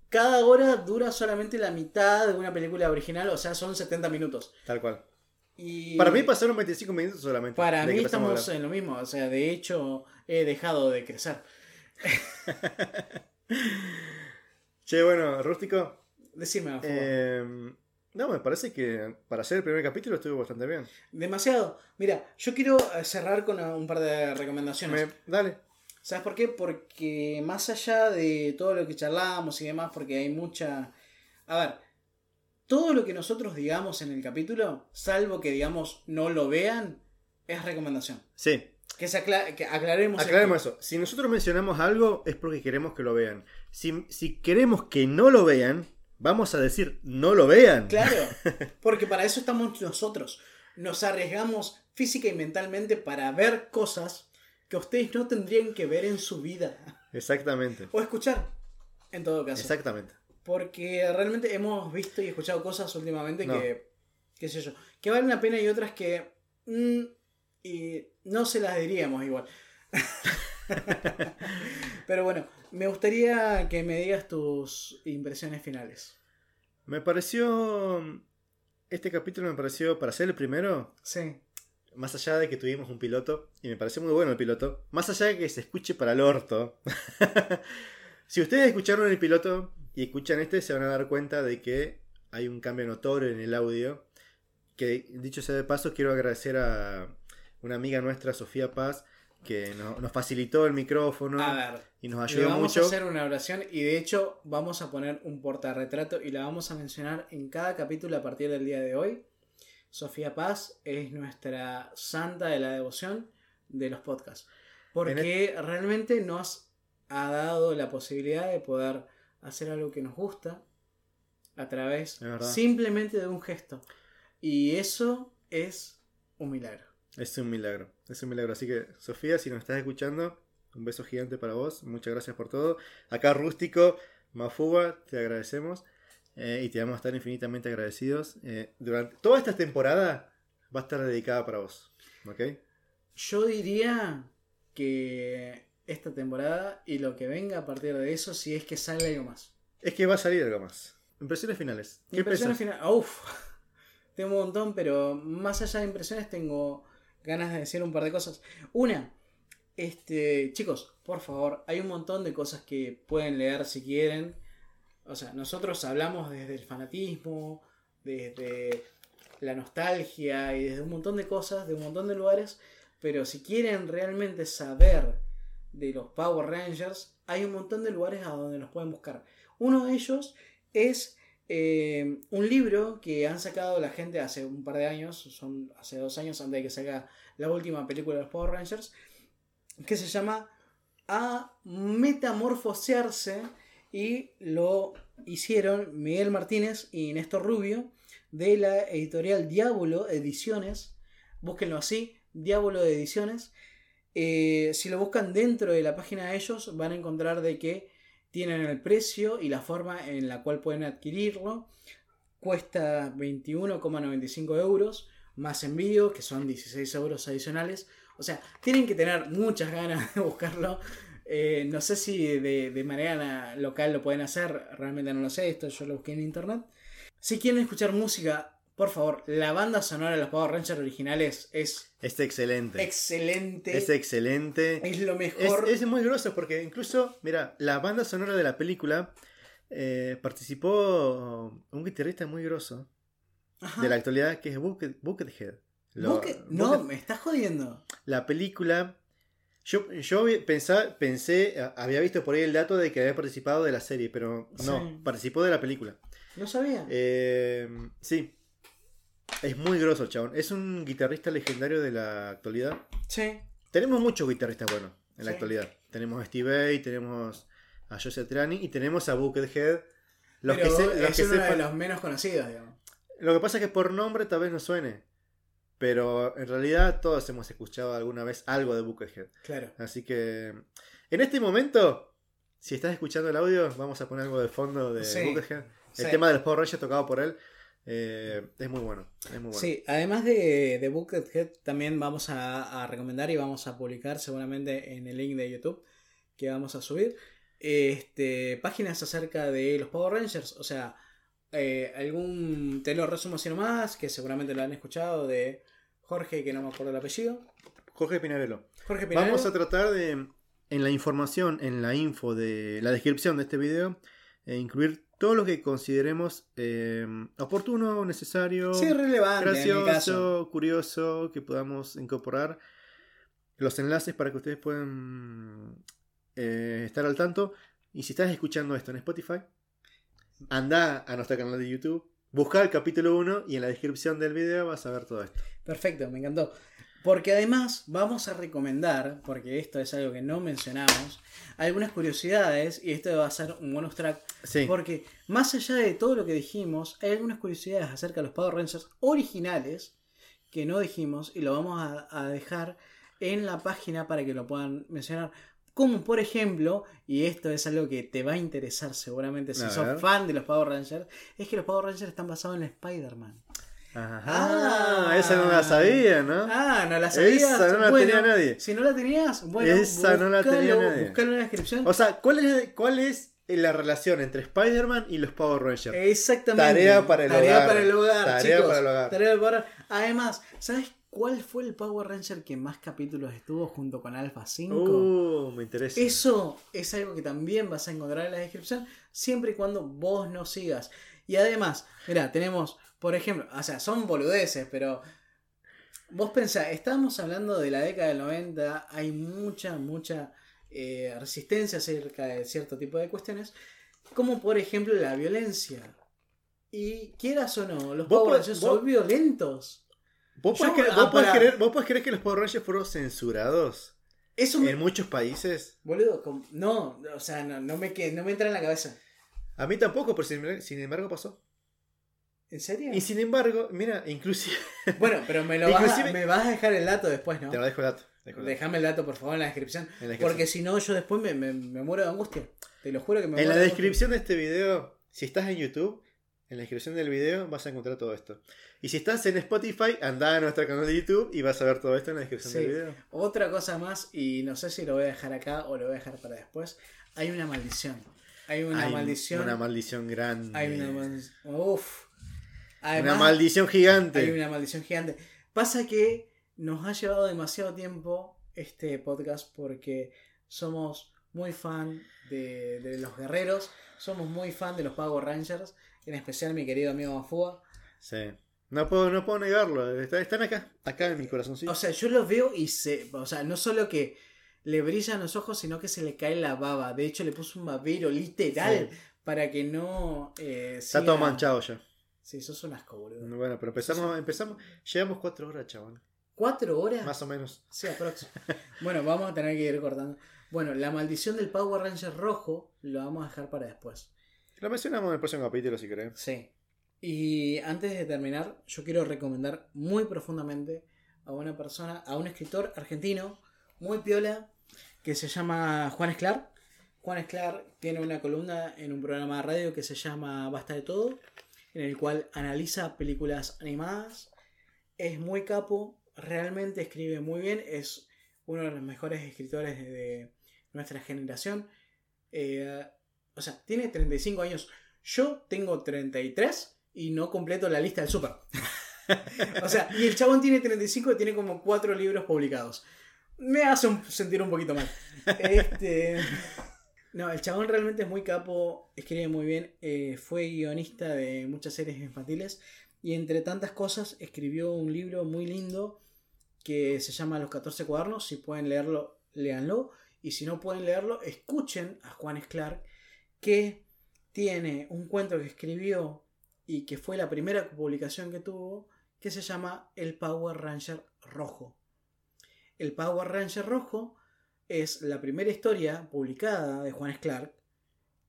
Cada hora dura solamente la mitad de una película original, o sea, son 70 minutos. Tal cual. Y Para mí pasaron 25 minutos solamente. para mí estamos en lo mismo, o sea, de hecho he dejado de crecer. Che, bueno, Rústico. Decime, Mafúa. eh, no, me parece que para hacer el primer capítulo estuvo bastante bien. Demasiado. Mira, yo quiero eh, cerrar con un par de recomendaciones. Me- dale. ¿Sabes por qué? Porque más allá de todo lo que charlamos y demás, porque hay mucha... A ver, todo lo que nosotros digamos en el capítulo, salvo que digamos no lo vean, es recomendación. Sí, Que, se acla- que aclaremos. eso. Si nosotros mencionamos algo es porque queremos que lo vean. Si, si queremos que no lo vean, vamos a decir no lo vean. Claro, porque para eso estamos nosotros. Nos arriesgamos física y mentalmente para ver cosas que ustedes no tendrían que ver en su vida. Exactamente. O escuchar, en todo caso. Exactamente. Porque realmente hemos visto y escuchado cosas últimamente No. que, qué sé yo, que valen la pena y otras que mm, y no se las diríamos igual. Pero bueno, me gustaría que me digas tus impresiones finales. Me pareció. Este capítulo me pareció, para ser el primero, Sí, más allá de que tuvimos un piloto, y me pareció muy bueno el piloto, más allá de que se escuche para el orto. si ustedes escucharon el piloto y escuchan este, se van a dar cuenta de que hay un cambio notorio en el audio. Que dicho sea de paso, quiero agradecer a una amiga nuestra, Sofía Paz, que no- nos facilitó el micrófono ver. y nos ayudó vamos mucho. a hacer una oración y de hecho vamos a poner un portarretrato y la vamos a mencionar en cada capítulo a partir del día de hoy. Sofía Paz es nuestra santa de la devoción de los podcasts. Porque realmente nos ha dado la posibilidad de poder hacer algo que nos gusta a través simplemente de un gesto. Y eso es un milagro. Es un milagro, es un milagro. Así que, Sofía, si nos estás escuchando, un beso gigante para vos. Muchas gracias por todo. Acá, Rústico, Mafuba, te agradecemos. eh, y te vamos a estar infinitamente agradecidos. Eh, durante toda esta temporada va a estar dedicada para vos. ¿Ok? Yo diría que esta temporada y lo que venga a partir de eso, si es que sale algo más. Es que va a salir algo más. Impresiones finales. ¿Qué Impresiones finales. Uf, tengo un montón, pero más allá de impresiones tengo ganas de decir un par de cosas. Una, este, chicos, por favor, hay un montón de cosas que pueden leer si quieren. O sea, nosotros hablamos desde el fanatismo, desde la nostalgia y desde un montón de cosas, de un montón de lugares. Pero si quieren realmente saber de los Power Rangers, hay un montón de lugares a donde los pueden buscar. Uno de ellos es eh, un libro que han sacado la gente hace un par de años, son hace dos años antes de que salga la última película de los Power Rangers, que se llama A Metamorfosearse y lo hicieron Miguel Martínez y Néstor Rubio de la editorial Diablo Ediciones. Búsquenlo así, Diablo Ediciones. Eh, si lo buscan dentro de la página de ellos, van a encontrar de que tienen el precio y la forma en la cual pueden adquirirlo. Cuesta 21,95 euros, más envío, que son 16 euros adicionales. O sea, tienen que tener muchas ganas de buscarlo. Eh, no sé si de, de manera local lo pueden hacer, realmente no lo sé, esto yo lo busqué en internet. Si quieren escuchar música, por favor, la banda sonora de los Power Rangers originales es Es excelente. excelente. Es excelente. Es lo mejor. es muy grosso porque incluso, mira, la banda sonora de la película eh, participó un guitarrista muy grosso Ajá. de la actualidad que es Bucket, Buckethead. Lo- Bucket- no, me estás jodiendo. la película. Yo, yo pensá- pensé, había visto por ahí el dato de que había participado de la serie, pero no, Sí. participó de la película. No sabía. Eh, sí, es muy grosso el chabón. Es un guitarrista legendario de la actualidad. sí. Tenemos muchos guitarristas buenos en la Sí. actualidad. Tenemos a Steve Vai, tenemos a Joseph Trani y tenemos a Buckethead. Los pero que, se- los es que uno de los menos conocidos, digamos. Lo que pasa es que por nombre tal vez no suene. Pero en realidad todos hemos escuchado alguna vez algo de Buckethead. Claro. Así que en este momento, si estás escuchando el audio, vamos a poner algo de fondo de Sí. Buckethead. El Sí. tema de los Power Rangers tocado por él eh, es muy bueno. Es muy bueno. Sí, además de, de Buckethead, también vamos a, a recomendar y vamos a publicar seguramente en el link de YouTube que vamos a subir este, páginas acerca de los Power Rangers. O sea, eh, algún. Te lo resumo así nomás, que seguramente lo han escuchado de Jorge, que no me acuerdo el apellido. Jorge Pinarello. Jorge Pinarello. Vamos a tratar de, en la información, en la info de la descripción de este video, eh, incluir todo lo que consideremos eh, oportuno, necesario, Sí, relevante en mi caso. gracioso, curioso, que podamos incorporar los enlaces para que ustedes puedan eh, estar al tanto. Y si estás escuchando esto en Spotify, anda a nuestro canal de YouTube, busca el capítulo 1 y en la descripción del video vas a ver todo esto. Perfecto, me encantó. Porque además vamos a recomendar, porque esto es algo que no mencionamos, algunas curiosidades, y esto va a ser un bonus track, Sí, porque más allá de todo lo que dijimos, hay algunas curiosidades acerca de los Power Rangers originales que no dijimos y lo vamos a, a dejar en la página para que lo puedan mencionar. Como por ejemplo, y esto es algo que te va a interesar seguramente si A sos ver. fan de los Power Rangers, es que los Power Rangers están basados en Spider-Man. Ajá, Ah. esa no la sabía, ¿no? Ah, no la sabías. Esa no la Bueno, tenía nadie. Si no la tenías, bueno, Esa no la tenía nadie. búscalo en la descripción. O sea, ¿cuál es, ¿cuál es la relación entre Spider-Man y los Power Rangers? Exactamente. Tarea para el Tarea hogar. para el hogar, Tarea chicos. para el hogar. Tarea para el hogar. Además, ¿sabes cuál fue el Power Ranger que más capítulos estuvo junto con Alpha 5? Uh, me interesa. Eso es algo que también vas a encontrar en la descripción, siempre y cuando vos nos sigas. Y además, mira, tenemos, por ejemplo, o sea, son boludeces, pero vos pensá, estamos hablando de la década del 90, hay mucha, mucha eh, resistencia acerca de cierto tipo de cuestiones, como por ejemplo la violencia. Y quieras o no, los Power po- Rangers son violentos. ¿Vos, podés Yo- ah, vos podés creer- vos podés creer que los Power Rangers fueron censurados Eso me... en muchos países? Boludo, no, o sea, no, no me, no me entra en la cabeza. A mí tampoco, pero sin, sin embargo pasó. ¿En serio? Y sin embargo, mira, inclusive... Bueno, pero me, lo vas a, Inclusive- me vas a dejar el dato después, ¿no? Te lo dejo el dato. dejo el dato. Déjame el dato, por favor, en la descripción. En la descripción. Porque si no, yo después me, me- me muero de angustia. Te lo juro que me En muero la de descripción de este video, si estás en YouTube, en la descripción del video vas a encontrar todo esto. Y si estás en Spotify, anda a nuestro canal de YouTube y vas a ver todo esto en la descripción Sí. del video. Otra cosa más, y no sé si lo voy a dejar acá o lo voy a dejar para después. Hay una maldición. Hay una Hay maldición. Una maldición grande. Hay una maldición. Uf. Una maldición gigante. Hay una maldición gigante. Pasa que nos ha llevado demasiado tiempo este podcast porque somos muy fan de, de los guerreros, somos muy fan de los Power Rangers, en especial mi querido amigo Mafúa. Sí. No puedo, no puedo negarlo. está- Están acá, acá en mi corazoncito. O sea, yo los veo y se. O sea, no solo que le brillan los ojos, sino que se le cae la baba. De hecho, le puso un babero literal Sí. para que no. eh, Está siga- todo manchado ya. Sí, sos un asco, boludo. Bueno, pero empezamos, empezamos. Llevamos cuatro horas, chaval. ¿Cuatro horas? Más o menos. Sí, aprox. bueno, vamos a tener que ir cortando. Bueno, la maldición del Power Ranger rojo lo vamos a dejar para después. Lo mencionamos en el próximo capítulo si querés. Sí. Y antes de terminar, yo quiero recomendar muy profundamente a una persona, a un escritor argentino muy piola que se llama Juan Esclar. Juan Esclar tiene una columna en un programa de radio que se llama Basta de todo, en el cual analiza películas animadas. Es muy capo, realmente escribe muy bien, es uno de los mejores escritores de, nuestra generación. Eh, o sea, tiene 35 años. Yo tengo 33 y no completo la lista del super. o sea, y el chabón tiene 35 y tiene como 4 libros publicados. Me hace sentir un poquito mal. Este. No, el chabón realmente es muy capo, escribe muy bien, eh, fue guionista de muchas series infantiles y entre tantas cosas escribió un libro muy lindo que se llama Los 14 cuadernos, si pueden leerlo, léanlo, y si no pueden leerlo, escuchen a Juan Clark que tiene un cuento que escribió y que fue la primera publicación que tuvo, que se llama El Power Ranger Rojo. El Power Ranger Rojo es la primera historia publicada de Juan Clark,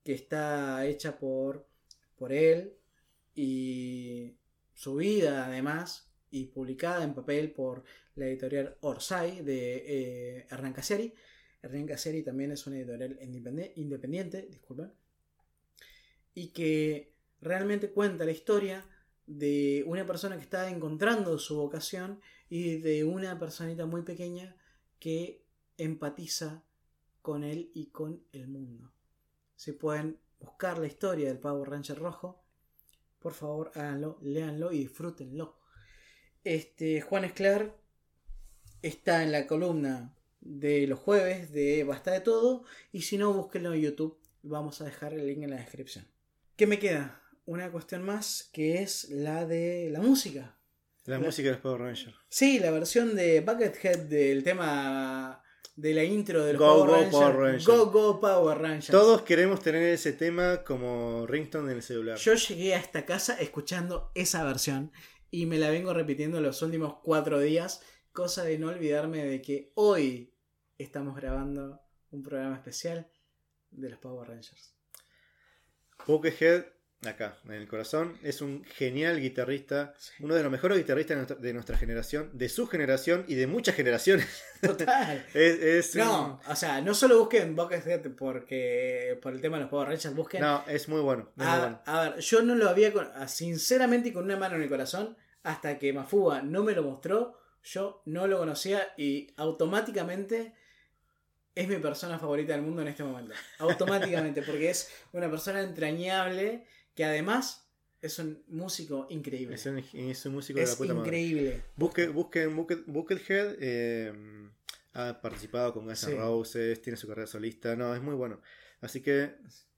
que está hecha por, por él y su vida además, y publicada en papel por la editorial Orsay de eh, Hernán Casiari. Hernán Casiari también es una editorial independe- independiente, disculpen, y que realmente cuenta la historia de una persona que está encontrando su vocación y de una personita muy pequeña que empatiza con él y con el mundo. Si pueden buscar la historia del Power Ranger rojo, por favor háganlo, léanlo y disfrútenlo. Este Juan Esclar está en la columna de los jueves de Basta de Todo y si no, búsquenlo en YouTube. Vamos a dejar el link en la descripción. ¿Qué me queda? Una cuestión más que es la de la música. La La- música de los Power Rangers. Sí, la versión de Buckethead del tema de la intro de los Go, Power, go, Rangers. Power. Go Go Power Rangers. Todos queremos tener ese tema como ringtone en el celular. Yo llegué a esta casa escuchando esa versión y me la vengo repitiendo los últimos cuatro días, cosa de no olvidarme de que hoy estamos grabando un programa especial de los Power Rangers. Buckethead, acá, en el corazón, es un genial guitarrista, uno de los mejores guitarristas de nuestra, de nuestra generación, de su generación y de muchas generaciones. Total. Es, es un- No, o sea, no solo busquen Buckethead porque por el tema de los Power Rangers, busquen no, es muy bueno. es muy A, bueno. a ver, yo no lo había, ah, sinceramente y con una mano en el corazón, hasta que Mafuba no me lo mostró, yo no lo conocía y automáticamente es mi persona favorita del mundo en este momento. Automáticamente, porque es una persona entrañable que además es un músico increíble. Es un, es un músico de la Es puta madre. increíble. Busque, busquen Bucket- Buckethead. eh, ha participado con Guns N' Sí. Roses, tiene su carrera solista. No, es muy bueno. Así que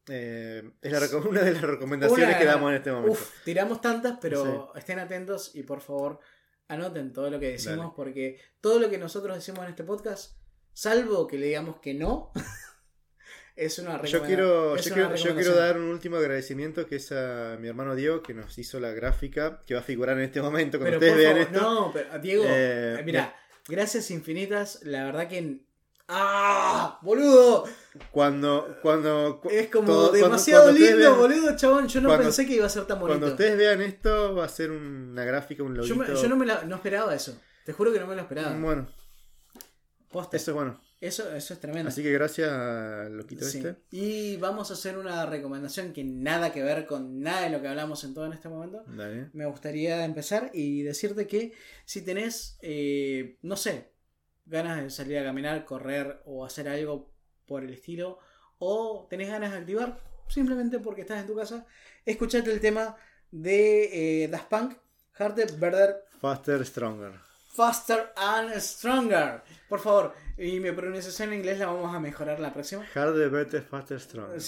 eh, es la una de las recomendaciones Una- que damos en este momento. Uf, tiramos tantas, pero estén atentos y por favor anoten todo lo que decimos, Dale. porque todo lo que nosotros decimos en este podcast, salvo que le digamos que no, es una Yo quiero, es yo, una quiero, yo quiero dar un último agradecimiento que es a mi hermano Diego que nos hizo la gráfica que va a figurar en este momento cuando Pero ustedes vean favor, esto. no, pero Diego, Eh, eh, mira, gracias infinitas, la verdad que... ¡Ah! ¡Boludo! Cuando, cuando, cu- Es como todo- demasiado cuando lindo, vean- boludo, chabón. Yo no cuando- pensé que iba a ser tan bonito. Cuando ustedes vean esto va a ser una gráfica, un yo, loguito. me- yo no me la- no esperaba eso. Te juro que no me lo esperaba. Bueno, Posta. eso es bueno. Eso, eso es tremendo. Así que gracias loquito Sí. este. Y vamos a hacer una recomendación que nada que ver con nada de lo que hablamos en todo en este momento. Dale. Me gustaría empezar y decirte que si tenés, eh, no sé, ganas de salir a caminar, correr o hacer algo por el estilo, o tenés ganas de activar, simplemente porque estás en tu casa, escuchate el tema de eh, Daft Punk, Harder, Better, Faster, Stronger. Faster and Stronger. Por favor, y mi pronunciación en inglés la vamos a mejorar la próxima. Harder, better, faster, stronger.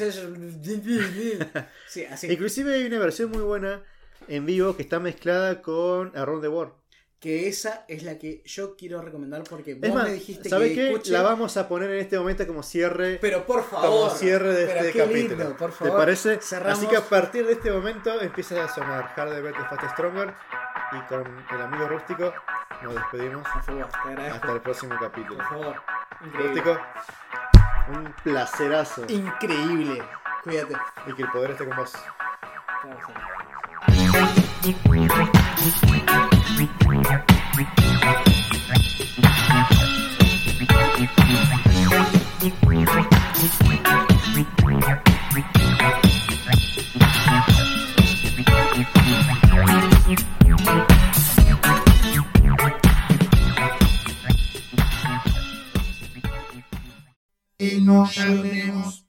Sí, así. Inclusive hay una versión muy buena en vivo que está mezclada con Around the World. Que esa es la que yo quiero recomendar porque Es vos más, me dijiste ¿sabes que qué? escuche- La vamos a poner en este momento como cierre. Pero por favor. como cierre de este qué capítulo. lindo, por ¿Te favor. parece? Cerramos. Así que a partir de este momento empieza a sonar Harder, better, faster, stronger. Y con el amigo rústico nos despedimos. Favor. Hasta el próximo capítulo. Por favor. Increíble. Rústico, un placerazo. Increíble. Cuídate. Y que el poder esté con vos. Y no lloremos